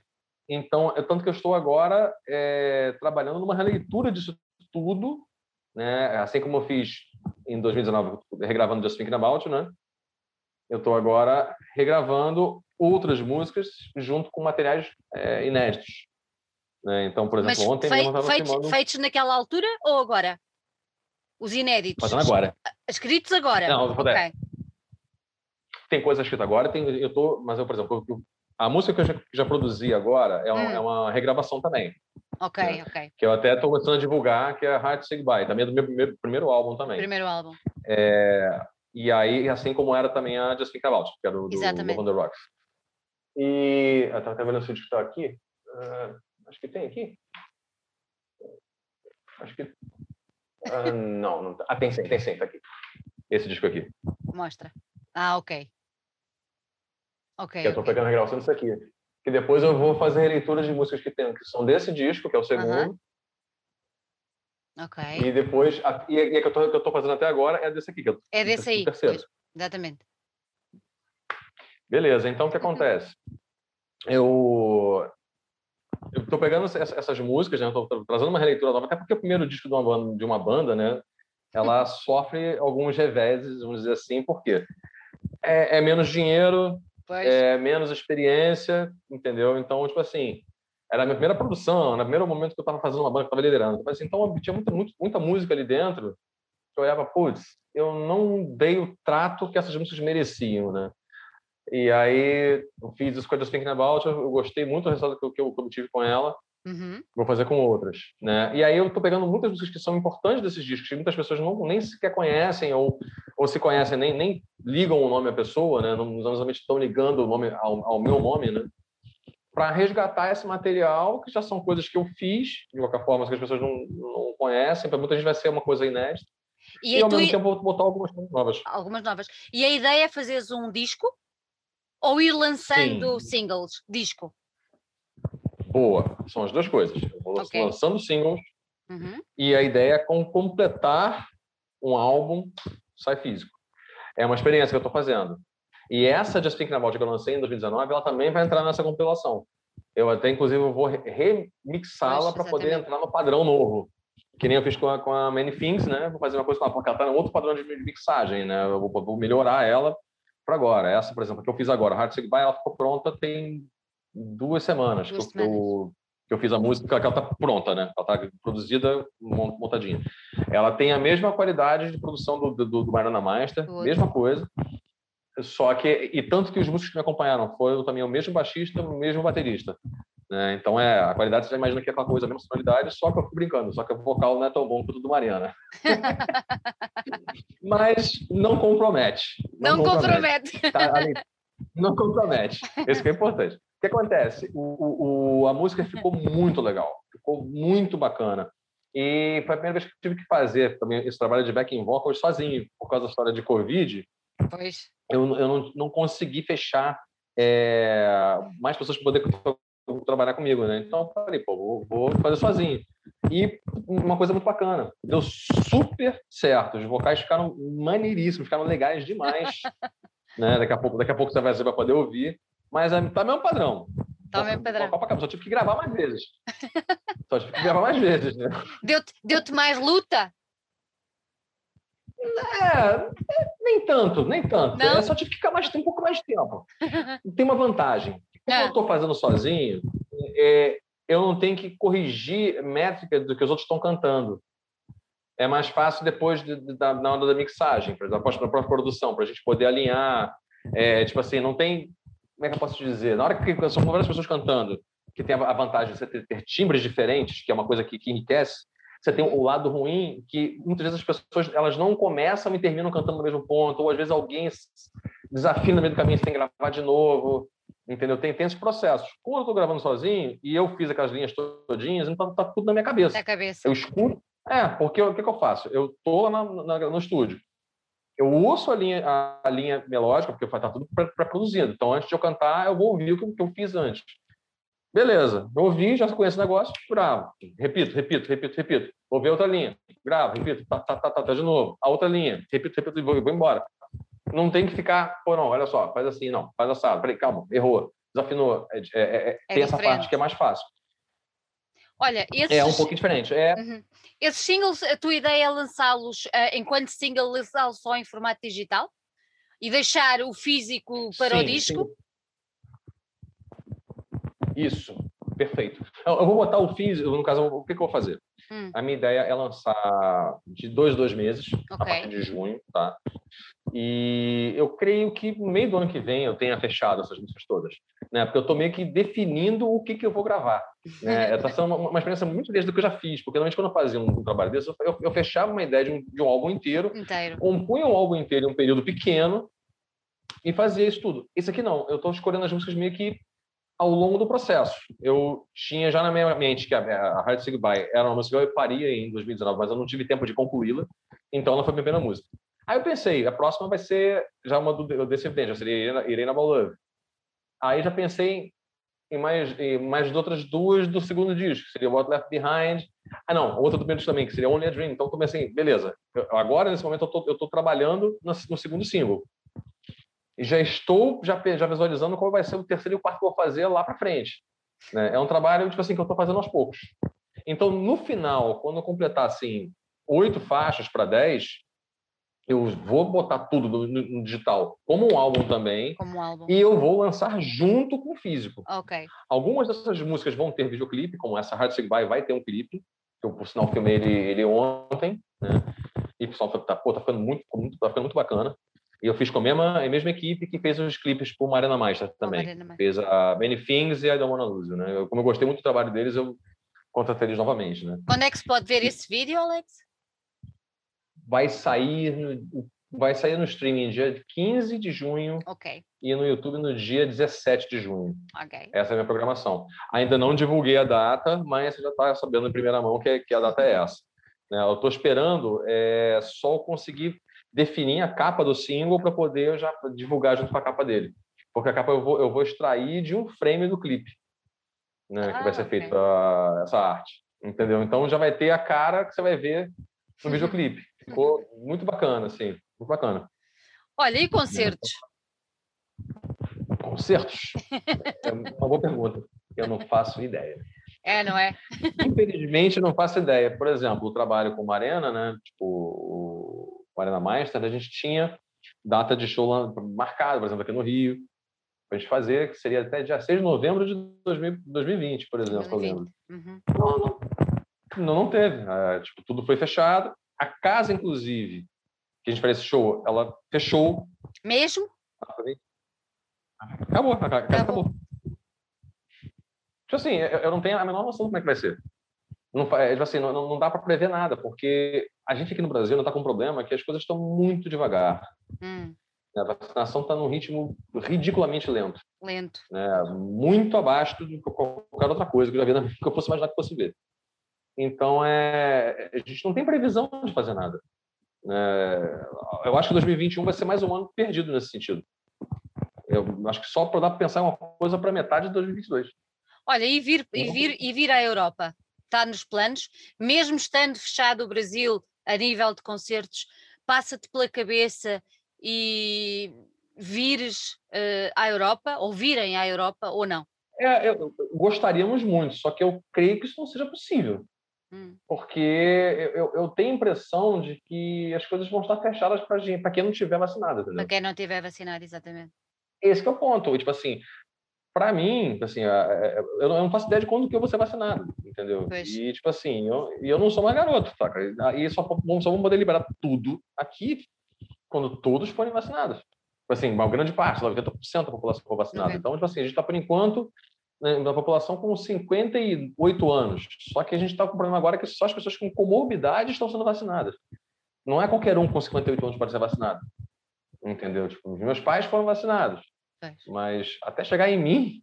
Speaker 2: Então, é tanto que eu estou agora é, trabalhando numa releitura disso tudo, né? Assim como eu fiz em 2019, regravando Just Thinking About, né? Eu estou agora regravando outras músicas junto com materiais é, inéditos. Né? Então, por exemplo,
Speaker 1: Mas
Speaker 2: ontem...
Speaker 1: Fei, feitos, filmando... feitos naquela altura ou agora? Os inéditos?
Speaker 2: Fazendo agora.
Speaker 1: Escritos agora?
Speaker 2: Não, okay. Tem coisa escrita agora, tem, eu tô, mas eu, por exemplo, eu, a música que eu já, já produzi agora é, hum. é, uma regravação também.
Speaker 1: Ok, né? ok.
Speaker 2: Que eu até estou começando a divulgar, que é Hard to Say Goodbye, também é do meu primeiro, primeiro álbum também.
Speaker 1: Primeiro álbum.
Speaker 2: É, e aí, assim como era também a Just Think About, que é do, do Love on the Rocks. E eu estava até vendo se o disco está aqui. Uh, acho que tem aqui. Acho que. Uh, não, não tá. Ah, tem sim, tem sim, tá aqui. Esse disco aqui.
Speaker 1: Mostra. Ah, ok.
Speaker 2: Que eu estou pegando a gravação disso aqui. Que depois eu vou fazer leituras de músicas que, tem, que são desse disco, que é o segundo.
Speaker 1: Ok.
Speaker 2: E depois, a, e a que eu estou fazendo até agora é desse aqui. Que
Speaker 1: é desse aí. Terceiro. Exatamente.
Speaker 2: Beleza, então o que acontece? Eu estou pegando essas músicas, né? Estou trazendo uma releitura nova, até porque o primeiro disco de uma banda, de uma banda né? Ela sofre alguns reveses, vamos dizer assim, porque é, é menos dinheiro, é, menos experiência, entendeu? Então, tipo assim, era a minha primeira produção, no primeiro momento que eu estava fazendo uma banda que estava liderando. Assim, então, tinha muita, muita, muita música ali dentro que eu olhava, putz, eu não dei o trato que essas músicas mereciam, né? E aí, eu fiz isso com a Just Thinking About, eu gostei muito do resultado que eu, que eu obtive com ela, Uhum. Vou fazer com outras, né? E aí eu estou pegando muitas músicas que são importantes desses discos, que muitas pessoas não, nem sequer conhecem ou, ou se conhecem, nem, nem ligam o nome à pessoa, né? Não necessariamente estão ligando o nome ao, ao meu nome, né? Para resgatar esse material, que já são coisas que eu fiz, de qualquer forma, que as pessoas não, não conhecem, para muita gente vai ser uma coisa inédita. E, e ao mesmo tempo botar algumas novas.
Speaker 1: Algumas novas. E a ideia é fazeres um disco ou ir lançando Sim. singles, disco?
Speaker 2: Boa. São as duas coisas. Eu vou okay. lançando singles uhum. e a ideia é com completar um álbum sai físico. É uma experiência que eu estou fazendo. E essa Just Thinking About que eu lancei em 2019, ela também vai entrar nessa compilação. Eu até, inclusive, vou remixá-la para poder entrar no padrão novo. Que nem eu fiz com a, com a Many Things, né? Vou fazer uma coisa com ela, porque ela está em outro padrão de mixagem, né? Eu vou, vou melhorar ela para agora. Essa, por exemplo, que eu fiz agora, Hard to Say Goodbye, ela ficou pronta tem duas semanas, duas que, eu, que eu fiz a música, que ela está pronta, né? Ela está produzida, montadinha. Ela tem a mesma qualidade de produção do, do, do Mariana Master, mesma coisa. Só que, e tanto que os músicos que me acompanharam foram também o mesmo baixista, o mesmo baterista. Né? Então, é, a qualidade, você já imagina que é aquela coisa, a mesma sonoridade, só que eu fico brincando, só que o vocal não é tão bom quanto o do Mariana. Mas não compromete.
Speaker 1: Não, não compromete. compromete.
Speaker 2: Tá, não compromete. Esse que é importante que acontece? O, o, a música ficou muito legal, ficou muito bacana. E foi a primeira vez que eu tive que fazer também esse trabalho de backing vocal sozinho, por causa da história de Covid.
Speaker 1: Pois.
Speaker 2: Eu, eu não, não consegui fechar é, mais pessoas para poder trabalhar comigo, né? Então eu falei, pô, vou, vou, fazer sozinho. E uma coisa muito bacana, deu super certo. Os vocais ficaram maneiríssimos, ficaram legais demais. né? Daqui a pouco, daqui a pouco você vai, você vai poder ouvir. Mas é, tá mesmo padrão.
Speaker 1: Tá mesmo padrão.
Speaker 2: Só tive que gravar mais vezes. Só tive que gravar mais vezes, né?
Speaker 1: Deu-te deu mais luta?
Speaker 2: É, Nem tanto, nem tanto. Não? É só tive que ficar mais, um pouco mais de tempo. Tem uma vantagem. Como é. eu estou fazendo sozinho, é, eu não tenho que corrigir métrica do que os outros estão cantando. É mais fácil depois de, de, da, na hora da mixagem, por exemplo, na própria produção, para a gente poder alinhar. É, tipo assim, não tem. Como é que eu posso te dizer? Na hora que são várias pessoas cantando, que tem a vantagem de você ter, ter timbres diferentes, que é uma coisa que, que enriquece, você tem o lado ruim que muitas vezes as pessoas elas não começam e terminam cantando no mesmo ponto, ou às vezes alguém desafina no meio do caminho, você tem que gravar de novo, entendeu? Tem, tem esse processo. Quando eu estou gravando sozinho e eu fiz aquelas linhas todinhas, então tá tudo na minha cabeça.
Speaker 1: Na cabeça.
Speaker 2: Eu escuto. É, porque o que, que eu faço? Eu tô na, na, no estúdio. Eu ouço a linha, a, a linha melódica, porque vai estar tudo pré-produzido. Então, antes de eu cantar, eu vou ouvir o que, que eu fiz antes. Beleza, eu ouvi, já conheço o negócio, gravo. Repito, repito, repito, repito. Vou ver outra linha, gravo, repito, tá, tá, tá, tá, tá de novo. A outra linha, repito, repito, e vou, vou embora. Não tem que ficar, pô, não, olha só, faz assim, não, faz assado. Peraí, calma, errou, desafinou. É, é, é, é tem essa parte que é mais fácil.
Speaker 1: Olha, esses...
Speaker 2: É um pouquinho diferente. É...
Speaker 1: Uhum. Esses singles, a tua ideia é lançá-los uh, enquanto single, lançá-los só em formato digital? E deixar o físico para sim, o disco? Sim.
Speaker 2: Isso, perfeito. Eu vou botar o físico, no caso, o que, que eu vou fazer? Hum. A minha ideia é lançar de dois, dois meses, okay. a partir de junho, tá? E eu creio que no meio do ano que vem eu tenha fechado essas músicas todas, né? Porque eu estou meio que definindo o que, que eu vou gravar. Né? Está sendo uma, uma, experiência muito desde do que eu já fiz, porque normalmente quando eu fazia um, um trabalho desse, eu, eu, fechava uma ideia de um, de um álbum inteiro,
Speaker 1: inteiro,
Speaker 2: compunha um álbum inteiro em um período pequeno e fazia isso tudo. Isso aqui não, eu estou escolhendo as músicas meio que ao longo do processo. Eu tinha já na minha mente que a, a Hard Say Goodbye era uma música que eu faria em 2019, mas eu não tive tempo de concluí-la, então ela foi minha primeira música. Aí eu pensei, a próxima vai ser já uma do Descendente, já seria Irena, Irena Love. Aí já pensei em mais, em mais outras duas do segundo disco, que seria What Left Behind. Ah, não, outra do primeiro também, que seria Only a Dream. Então, comecei, assim, beleza. Eu, agora, nesse momento, eu tô, trabalhando no, no segundo single e já estou já, já visualizando qual vai ser o terceiro e o quarto que eu vou fazer lá para frente. Né? É um trabalho tipo assim, que eu estou fazendo aos poucos. Então, no final, quando eu completar assim, oito faixas para dez, eu vou botar tudo no, no, digital como um álbum também.
Speaker 1: Como um álbum.
Speaker 2: E eu vou lançar junto com o físico.
Speaker 1: Ok.
Speaker 2: Algumas dessas músicas vão ter videoclipe, como essa Hard By vai ter um clipe. Eu, por sinal, filmei ele, ele ontem, né? E o pessoal tá, pô, tá ficando muito, muito, tá ficando muito bacana. E eu fiz com a mesma, a mesma equipe que fez os clipes o Marina Meister também. Marina fez a Many Things e a Don't Wanna Lose né? Eu, como eu gostei muito do trabalho deles, eu contratei eles novamente, né?
Speaker 1: Quando é que se pode ver esse vídeo, Alex?
Speaker 2: Vai sair no, vai sair no streaming dia 15 de junho
Speaker 1: okay.
Speaker 2: e no YouTube no dia 17 de junho.
Speaker 1: Okay.
Speaker 2: Essa é a minha programação. Ainda não divulguei a data, mas você já está sabendo em primeira mão que, que a data é essa. Né? Eu estou esperando é, só conseguir definir a capa do single para poder já divulgar junto com a capa dele. Porque a capa eu vou, eu vou extrair de um frame do clipe, né, ah, que vai ser okay. feita essa arte. Entendeu? Então já vai ter a cara que você vai ver no videoclipe. Ficou muito bacana, assim, muito bacana.
Speaker 1: Olha, e concertos?
Speaker 2: Concertos? É uma boa pergunta. Eu não faço ideia.
Speaker 1: É, não é?
Speaker 2: Infelizmente, não faço ideia. Por exemplo, o trabalho com Marena, né? Tipo, o Arena Master, a gente tinha data de show marcada, por exemplo, aqui no Rio, para a gente fazer, que seria até dia 6 de novembro de 2020, por exemplo. 2020. Uhum. Não, não, não, não, teve. É, tipo, tudo foi fechado. A casa, inclusive, que a gente fez esse show, ela fechou.
Speaker 1: Mesmo?
Speaker 2: Acabou, a casa acabou. acabou. Tipo assim, eu não tenho a menor noção de como é que vai ser. Não, é, tipo assim, não, não dá para prever nada, porque a gente aqui no Brasil não está com um problema que as coisas estão muito devagar.
Speaker 1: Hum.
Speaker 2: A vacinação está num ritmo ridiculamente lento.
Speaker 1: Lento.
Speaker 2: Né? Muito abaixo de qualquer outra coisa que eu já vi, que eu fosse imaginar que fosse ver. Então, é... a gente não tem previsão de fazer nada. É... Eu acho que 2021 vai ser mais um ano perdido nesse sentido. Eu acho que só para dar para pensar uma coisa para metade de 2022.
Speaker 1: Olha, e vir, e vir, e vir à Europa? está nos planos, mesmo estando fechado o Brasil a nível de concertos, passa-te pela cabeça e vires uh, à Europa, ou virem à Europa, ou não?
Speaker 2: É, eu, gostaríamos muito, só que eu creio que isso não seja possível. Hum. Porque eu, eu, tenho a impressão de que as coisas vão estar fechadas para quem não tiver vacinado.
Speaker 1: Para quem não tiver vacinado, exatamente.
Speaker 2: Esse é o ponto. Tipo assim, para mim, assim, eu não faço ideia de quando que eu vou ser vacinado, entendeu? Pois. E, tipo assim, eu, eu não sou mais garoto, saca? E só, só vamos poder liberar tudo aqui quando todos forem vacinados. Tipo assim, uma grande parte, 90% da população for vacinada. Uhum. Então, tipo assim, a gente está, por enquanto, né, na população com 58 anos. Só que a gente está com um problema agora que só as pessoas com comorbidade estão sendo vacinadas. Não é qualquer um com 58 anos pode ser vacinado. Entendeu? Tipo, meus pais foram vacinados. É. Mas até chegar em mim,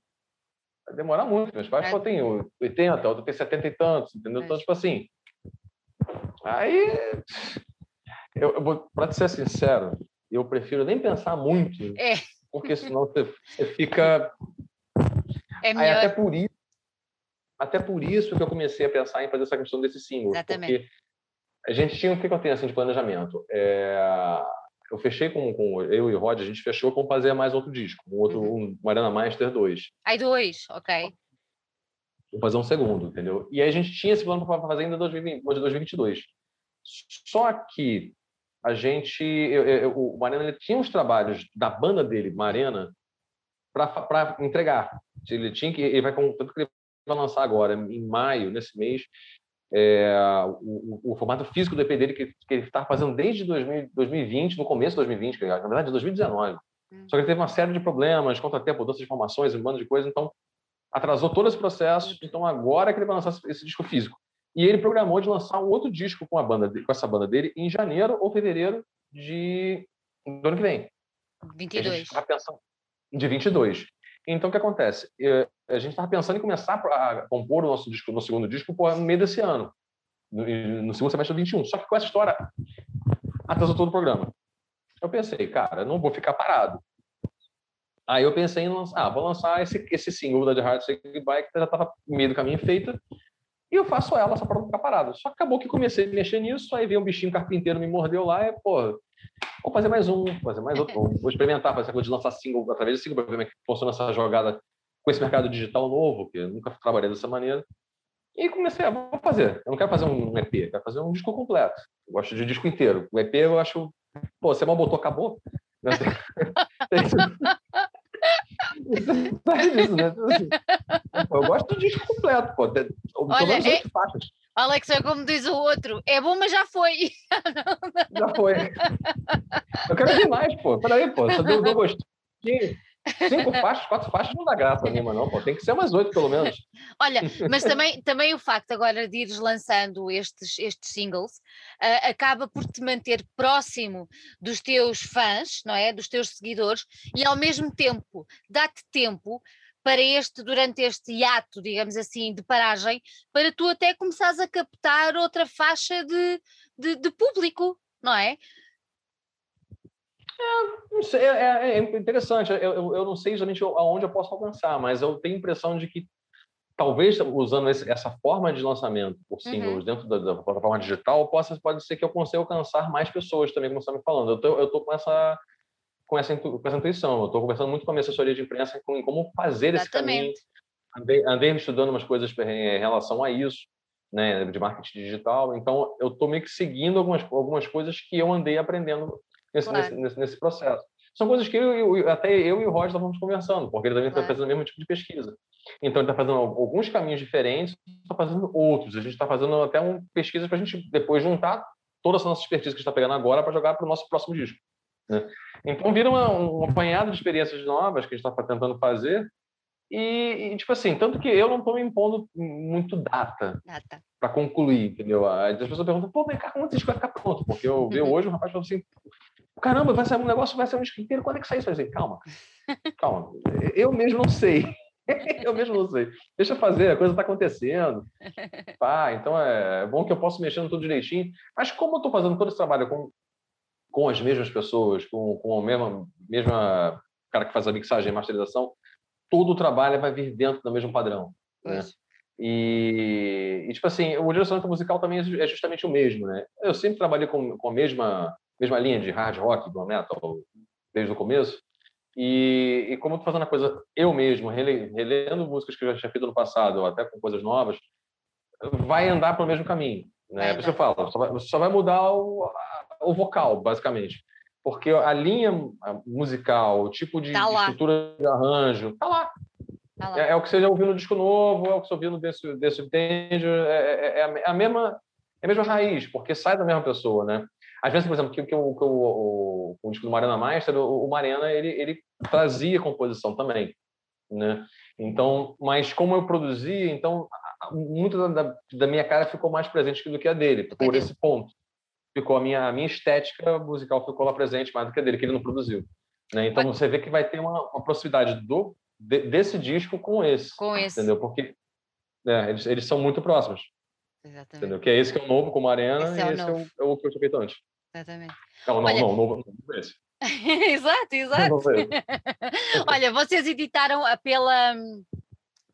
Speaker 2: vai demorar muito. Meus pais é. têm 80, outro tem 70 e tantos, entendeu? É. Então, tipo assim. Aí. Eu, eu para ser sincero, eu prefiro nem pensar muito. É. Porque senão você, você fica. É melhor... Aí, até por isso. Até por isso que eu comecei a pensar em fazer essa questão desse símbolo. Exatamente. Porque a gente tinha o que eu tenho assim de planejamento. É, eu fechei com, com eu e o Rod, a gente fechou com fazer mais outro disco, um outro uhum. um Mariana Master 2.
Speaker 1: Aí dois, ok.
Speaker 2: Vou fazer um segundo, entendeu? E aí a gente tinha esse plano para fazer ainda em 2022. Só que a gente, eu, eu, o Mariana ele tinha os trabalhos da banda dele, Mariana, para entregar. Ele tinha que, ele vai, tanto que ele vai lançar agora, em maio, nesse mês, é, o, o, formato físico do EP dele que, que ele está fazendo desde 2000, 2020, no começo de 2020, na verdade, 2019. Hum. Só que ele teve uma série de problemas, contratempo, mudança de informações, um bando de coisa, então atrasou todo esse processo. Então agora é que ele vai lançar esse disco físico. E ele programou de lançar um outro disco com a banda, com essa banda dele em janeiro ou fevereiro de do ano que vem.
Speaker 1: 22.
Speaker 2: A pensando de 22. Então, o que acontece? A gente estava pensando em começar a compor o nosso disco, no segundo disco, no meio desse ano, no, segundo semestre de 21. Só que com essa história, atrasou todo o programa. Eu pensei, cara, não vou ficar parado. Aí eu pensei em lançar, ah, vou lançar esse, esse single da The Hard Say Goodbye, que já estava meio do caminho feita, e eu faço ela só para não ficar parado. Só acabou que comecei a mexer nisso, aí veio um bichinho carpinteiro, me mordeu lá, e, pô, vou fazer mais um, vou fazer mais outro, vou experimentar, fazer coisa de lançar single através de single, para ver como é que funciona essa jogada com esse mercado digital novo, que eu nunca trabalhei dessa maneira. E comecei a vou fazer. Eu não quero fazer um EP, eu quero fazer um disco completo. Eu gosto de disco inteiro. O EP eu acho, pô, você mal botou, acabou. disso, né? Assim, eu gosto do disco completo, pô.
Speaker 1: Olha, é... faixas. Alex, é como diz o outro, é bom, mas já foi.
Speaker 2: já foi. Eu quero ver mais, pô. Peraí, pô. Só deu, deu gostinho. Cinco faixas, quatro faixas não dá graça nenhuma, não, pô. Tem que ser umas oito, pelo menos.
Speaker 1: Olha, mas também, também o facto agora de ires lançando estes, estes singles uh, acaba por te manter próximo dos teus fãs, não é? Dos teus seguidores, e ao mesmo tempo dá-te tempo para este, durante este hiato, digamos assim, de paragem, para tu até começares a captar outra faixa de, de, de público, não é?
Speaker 2: É, é, é, é interessante. Eu, eu, eu, não sei exatamente aonde eu posso alcançar, mas eu tenho a impressão de que talvez usando esse, essa forma de lançamento por singles uhum. dentro da, da, plataforma digital, possa, pode ser que eu consiga alcançar mais pessoas também, como você está me falando. Eu tô, tô com essa com essa, com essa intuição. Eu estou conversando muito com a minha assessoria de imprensa com, em como fazer Exatamente. esse caminho. Andei, andei estudando umas coisas em relação a isso, né, de marketing digital. Então, eu estou meio que seguindo algumas, algumas coisas que eu andei aprendendo nesse, claro. nesse, nesse, processo. São coisas que eu, eu, até eu e o Roger estávamos conversando, porque ele também está claro. fazendo o mesmo tipo de pesquisa. Então, ele está fazendo alguns caminhos diferentes, está fazendo outros. A gente está fazendo até um pesquisa para a gente depois juntar toda essa nossa expertise que a gente está pegando agora para jogar para o nosso próximo disco. Né? Então, vira uma, um apanhado de experiências novas que a gente está tentando fazer. E, e, tipo assim, tanto que eu não estou me impondo muito data, data. para concluir, entendeu? As pessoas perguntam, pô, vem cá, quando isso vai ficar pronto? Porque eu vi hoje o rapaz falou assim, caramba, vai sair um negócio, vai sair um disco inteiro, quando é que sai isso? Eu falei, calma, calma, eu mesmo não sei. eu mesmo não sei. Deixa eu fazer, a coisa está acontecendo. Pá, então é bom que eu possa mexer tudo direitinho. Mas como eu estou fazendo todo esse trabalho com com as mesmas pessoas, com, com a mesma, mesma cara que faz a mixagem e masterização, todo o trabalho vai vir dentro do mesmo padrão. Né? E, e, tipo assim, o direcionamento musical também é, é justamente o mesmo, né? Eu sempre trabalhei com, com a mesma, mesma linha de hard rock, do metal, desde o começo. E, e como eu tô fazendo a coisa eu mesmo, relendo músicas que eu já tinha feito no passado, ou até com coisas novas, vai andar pelo mesmo caminho. Né? Você fala, só vai, só vai mudar o, o vocal, basicamente. Porque a linha musical, o tipo de,
Speaker 1: tá
Speaker 2: de estrutura de arranjo, tá lá. Tá lá. É, é, o que você já ouviu no disco novo, é o que você ouviu no desse, desse entende, é, é, é, a mesma, é a mesma raiz, porque sai da mesma pessoa, né? Às vezes, por exemplo, que, que, o, que o, o, o disco do Mariana Meister, o, o Mariana, ele, ele trazia composição também, né? Então, mas como eu produzia, então muito da, da, minha cara ficou mais presente do que a dele, por esse ponto. Ficou a minha, a minha estética musical ficou lá presente mais do que a dele, que ele não produziu. Né? Então você vê que vai ter uma, uma proximidade do, de, desse disco com esse.
Speaker 1: Com esse.
Speaker 2: Entendeu? Porque né, eles, eles são muito próximos. Exatamente. Entendeu? Que é esse que é o novo com a Arena esse e é esse é o, é o, que eu tinha feito antes.
Speaker 1: Exatamente.
Speaker 2: Não, não, Olha... não, novo, novo esse.
Speaker 1: exato, exato. Olha, vocês editaram pela,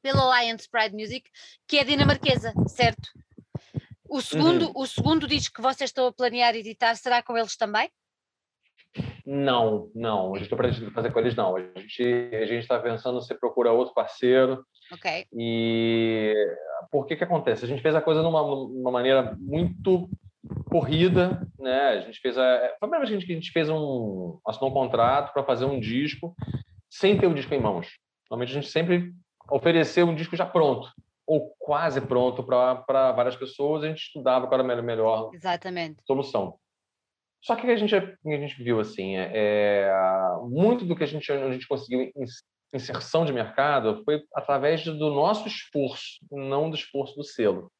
Speaker 1: pela Alliance Pride Music, que é dinamarquesa, certo? O segundo, uhum. o segundo disco que vocês estão a planear editar será com eles também?
Speaker 2: Não, não. A gente está pretendendo fazer com eles, não. A gente a gente está pensando se procura outro parceiro.
Speaker 1: Ok.
Speaker 2: E por que que acontece? A gente fez a coisa numa, numa maneira muito corrida, né? A gente fez a foi a primeira vez que a gente fez um assinou um contrato para fazer um disco sem ter o disco em mãos. Normalmente a gente sempre oferecer um disco já pronto ou quase pronto para várias pessoas, a gente estudava qual era a melhor
Speaker 1: Exatamente.
Speaker 2: solução. Só que a gente, a gente viu assim, é, é, muito do que a gente, a gente conseguiu inserção de mercado foi através do nosso esforço, não do esforço do selo.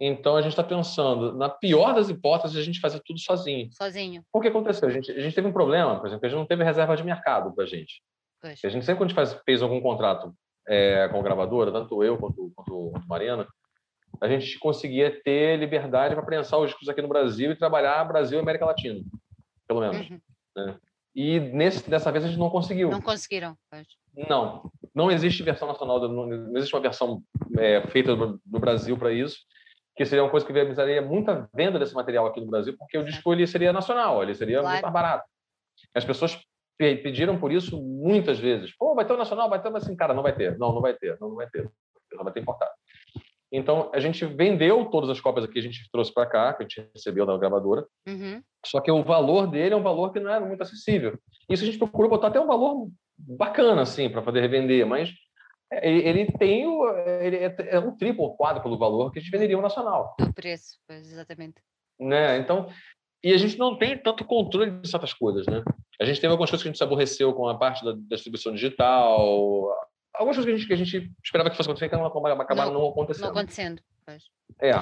Speaker 2: Então a gente está pensando, na pior das hipóteses, a gente fazer tudo sozinho.
Speaker 1: Sozinho.
Speaker 2: O que aconteceu? A gente, a gente teve um problema, por exemplo, a gente não teve reserva de mercado para a gente. Pois. A gente sempre, quando a gente faz, fez algum contrato é, com a gravadora, tanto eu quanto, quanto, quanto Mariana, a gente conseguia ter liberdade para prensar os discos aqui no Brasil e trabalhar Brasil e América Latina, pelo menos. Uhum. Né? E nesse, dessa vez a gente não conseguiu.
Speaker 1: Não conseguiram. Pois.
Speaker 2: Não, não existe versão nacional, não existe uma versão é, feita no, Brasil para isso, que seria uma coisa que viabilizaria muita venda desse material aqui no Brasil, porque o disco ele seria nacional, ele seria claro. muito mais barato. As pessoas pediram por isso muitas vezes. Pô, vai ter o nacional, vai ter, mas assim, cara, não vai ter, não, não vai ter, não, não vai ter, não vai ter importado. Então, a gente vendeu todas as cópias aqui, a gente trouxe para cá, que a gente recebeu da gravadora.
Speaker 1: Uhum.
Speaker 2: Só que o valor dele é um valor que não era muito acessível. Isso a gente procurou botar até um valor bacana, assim, para poder revender, mas ele, ele tem o, ele é, é um triplo ou quadro pelo valor que a gente venderia o nacional.
Speaker 1: O preço, exatamente.
Speaker 2: Né? Então, e a gente não tem tanto controle de certas coisas, né? A gente teve algumas coisas que a gente se aborreceu com a parte da distribuição digital, algumas coisas que a gente, que a gente esperava que fosse acontecer que não acabaram não, não acontecendo.
Speaker 1: Não acontecendo. Pois.
Speaker 2: É.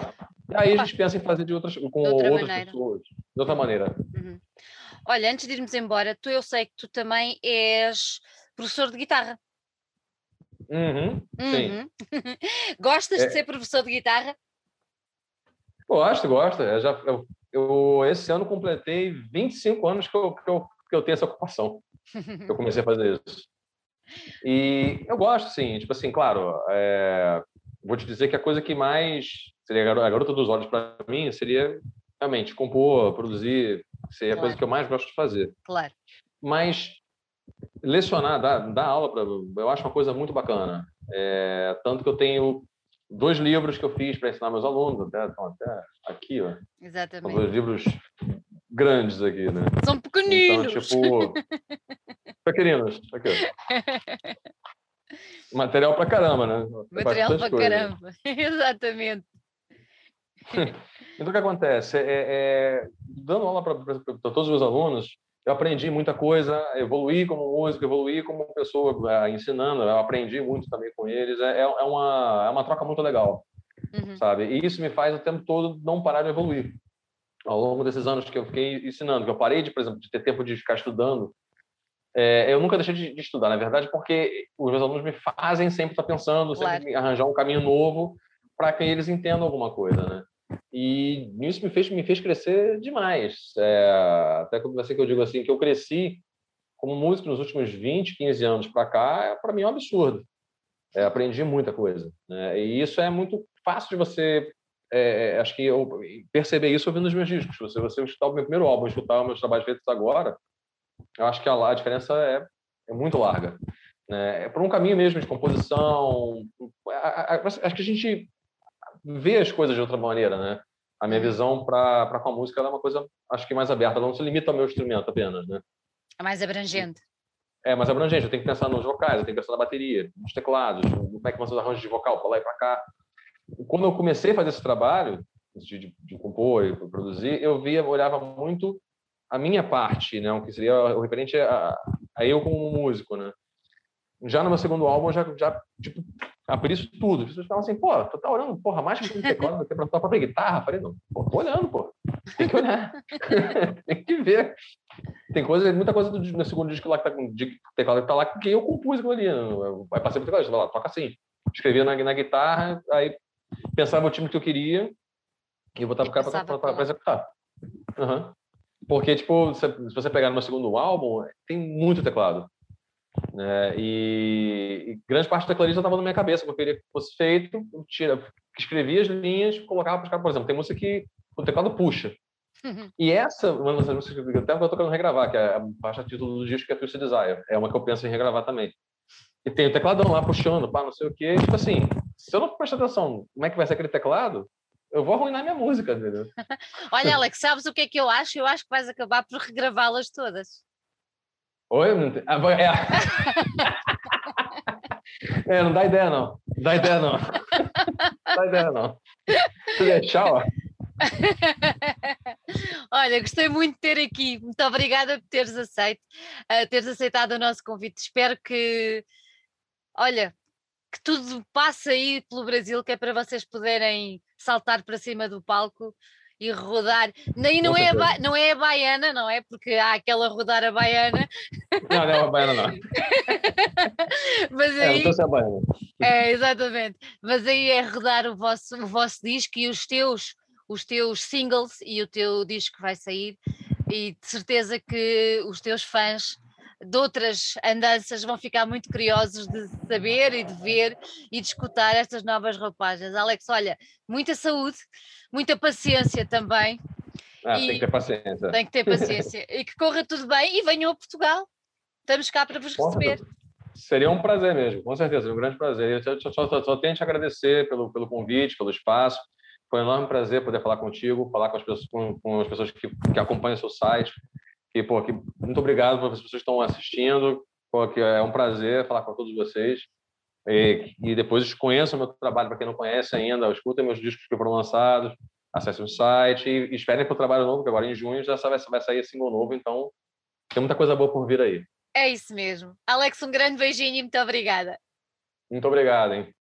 Speaker 2: Aí a gente pensa em fazer de outras, com de outra outras maneira. pessoas, de outra maneira.
Speaker 1: Uhum. Olha, antes de irmos embora, tu eu sei que tu também és professor de guitarra.
Speaker 2: Uhum, sim. Uhum.
Speaker 1: Gostas é. de ser professor de guitarra?
Speaker 2: Gosto, gosto. Eu já, eu eu esse ano completei 25 anos que eu, que eu, que eu tenho essa ocupação. eu comecei a fazer isso. E eu gosto, sim. Tipo assim, claro, é, vou te dizer que a coisa que mais seria a garota dos olhos para mim seria realmente compor, produzir, seria claro. a coisa que eu mais gosto de fazer.
Speaker 1: Claro.
Speaker 2: Mas lecionar, dar, dar aula, pra, eu acho uma coisa muito bacana. É, tanto que eu tenho dois livros que eu fiz para ensinar meus alunos, até, até aqui, ó.
Speaker 1: Exatamente.
Speaker 2: São dois livros grandes aqui, né?
Speaker 1: São pequeninos.
Speaker 2: Então, tipo, pequeninos, aqui. Material para caramba, né?
Speaker 1: Material para caramba, exatamente.
Speaker 2: então, o que acontece? É, é dando aula para todos os meus alunos, eu aprendi muita coisa, evoluí como músico, evoluí como pessoa, uh, ensinando, eu aprendi muito também com eles. É, é, uma, é uma troca muito legal, uhum. sabe? E isso me faz o tempo todo não parar de evoluir. Ao longo desses anos que eu fiquei ensinando, que eu parei, de, por exemplo, de ter tempo de ficar estudando, é, eu nunca deixei de, de, estudar, na verdade, porque os meus alunos me fazem sempre estar pensando, sempre claro. arranjar um caminho novo para que eles entendam alguma coisa, né? E isso me fez, me fez crescer demais. É, até que assim, que eu digo assim, que eu cresci como músico nos últimos 20, 15 anos para cá, é, para mim é um absurdo. É, aprendi muita coisa. Né? E isso é muito fácil de você. É, é acho que eu perceber isso ouvindo os meus discos. Se você escutar o meu primeiro álbum, escutar os meus trabalhos feitos agora, eu acho que a, a diferença é, é muito larga. Né? É por um caminho mesmo de composição. Acho que a gente ver as coisas de outra maneira, né? A minha uhum. visão para com a música é uma coisa, acho que mais aberta, ela não se limita ao meu instrumento apenas, né?
Speaker 1: É mais abrangente.
Speaker 2: É mais abrangente, eu tenho que pensar nos vocais, eu tenho que pensar na bateria, nos teclados, como é que vão ser os arranjos de vocal, para lá e para cá. Quando eu comecei a fazer esse trabalho, de, de, de compor e produzir, eu via, olhava muito a minha parte, né, o que seria o referente a, a eu como músico, né? Já no meu segundo álbum, já, já tipo, abri isso tudo. As pessoas falam assim, pô, tu tá olhando, porra, mais que um teclado do que pra tua própria guitarra. Eu falei, não, pô, tô olhando, pô. Tem que olhar. Tem que ver. Tem coisa, muita coisa do meu segundo disco lá que tá com teclado que tá lá que eu compus aquilo ali. Vai passar pro teclado, lá, toca assim. Escrevia na, na guitarra, aí pensava o time que eu queria e eu botava o cara para executar. Uhum. Porque, tipo, se, se você pegar no meu segundo álbum, tem muito teclado. Né? E, e, grande parte da tecladista estava na minha cabeça, que eu queria que fosse feito, eu tira, escrevia as linhas, colocava para os caras, por exemplo, tem música que o teclado puxa. Uhum. E essa, uma das músicas que eu até estou tocando regravar, que é a faixa título do disco, que é Twisted Desire. É uma que eu penso em regravar também. E tem o tecladão lá puxando, pá, não sei o quê. Tipo assim, se eu não prestar atenção como é que vai ser aquele teclado, eu vou arruinar minha música, entendeu?
Speaker 1: Olha, Alex, sabes o que é que eu acho? Eu acho que vais acabar por regravá-las todas.
Speaker 2: Oi? Não ah, é... é, não dá ideia, não. Não dá ideia, não. Não dá ideia, não. Ó.
Speaker 1: Olha, gostei muito de ter aqui. Muito obrigada por teres aceito, uh, teres aceitado o nosso convite. Espero que, olha, que tudo passe aí pelo Brasil, que é para vocês poderem saltar para cima do palco e rodar. Nem não, é a, não é a baiana, não é? Porque há aquela rodar a baiana.
Speaker 2: Não, não é a baiana, não.
Speaker 1: Mas
Speaker 2: aí, é, a baiana.
Speaker 1: É, exatamente. Mas aí é rodar o vosso, o vosso disco e os teus, os teus singles e o teu disco vai sair. E de certeza que os teus fãs de outras andanças vão ficar muito curiosos de saber e de ver e de escutar estas novas roupagens. Alex, olha, muita saúde, muita paciência também.
Speaker 2: Ah, tem que ter paciência.
Speaker 1: Tem que ter paciência. e que corra tudo bem e venham a Portugal. Estamos cá para vos receber.
Speaker 2: Seria um prazer mesmo, com certeza, um grande prazer. Eu só, só, só tenho te agradecer pelo, pelo convite, pelo espaço. Foi um enorme prazer poder falar contigo, falar com as pessoas, com, com as pessoas que, que acompanham o seu site. E, pô, que, muito obrigado para as pessoas que estão assistindo. Pô, que é um prazer falar com todos vocês. E, e depois conheçam o meu trabalho, para quem não conhece ainda, escutem meus discos que foram lançados, acessem o site e, e esperem para o trabalho novo, que agora em junho já vai, vai sair single novo, então tem muita coisa boa por vir aí.
Speaker 1: É isso mesmo. Alex, um grande beijinho e muito obrigada.
Speaker 2: Muito obrigado, hein?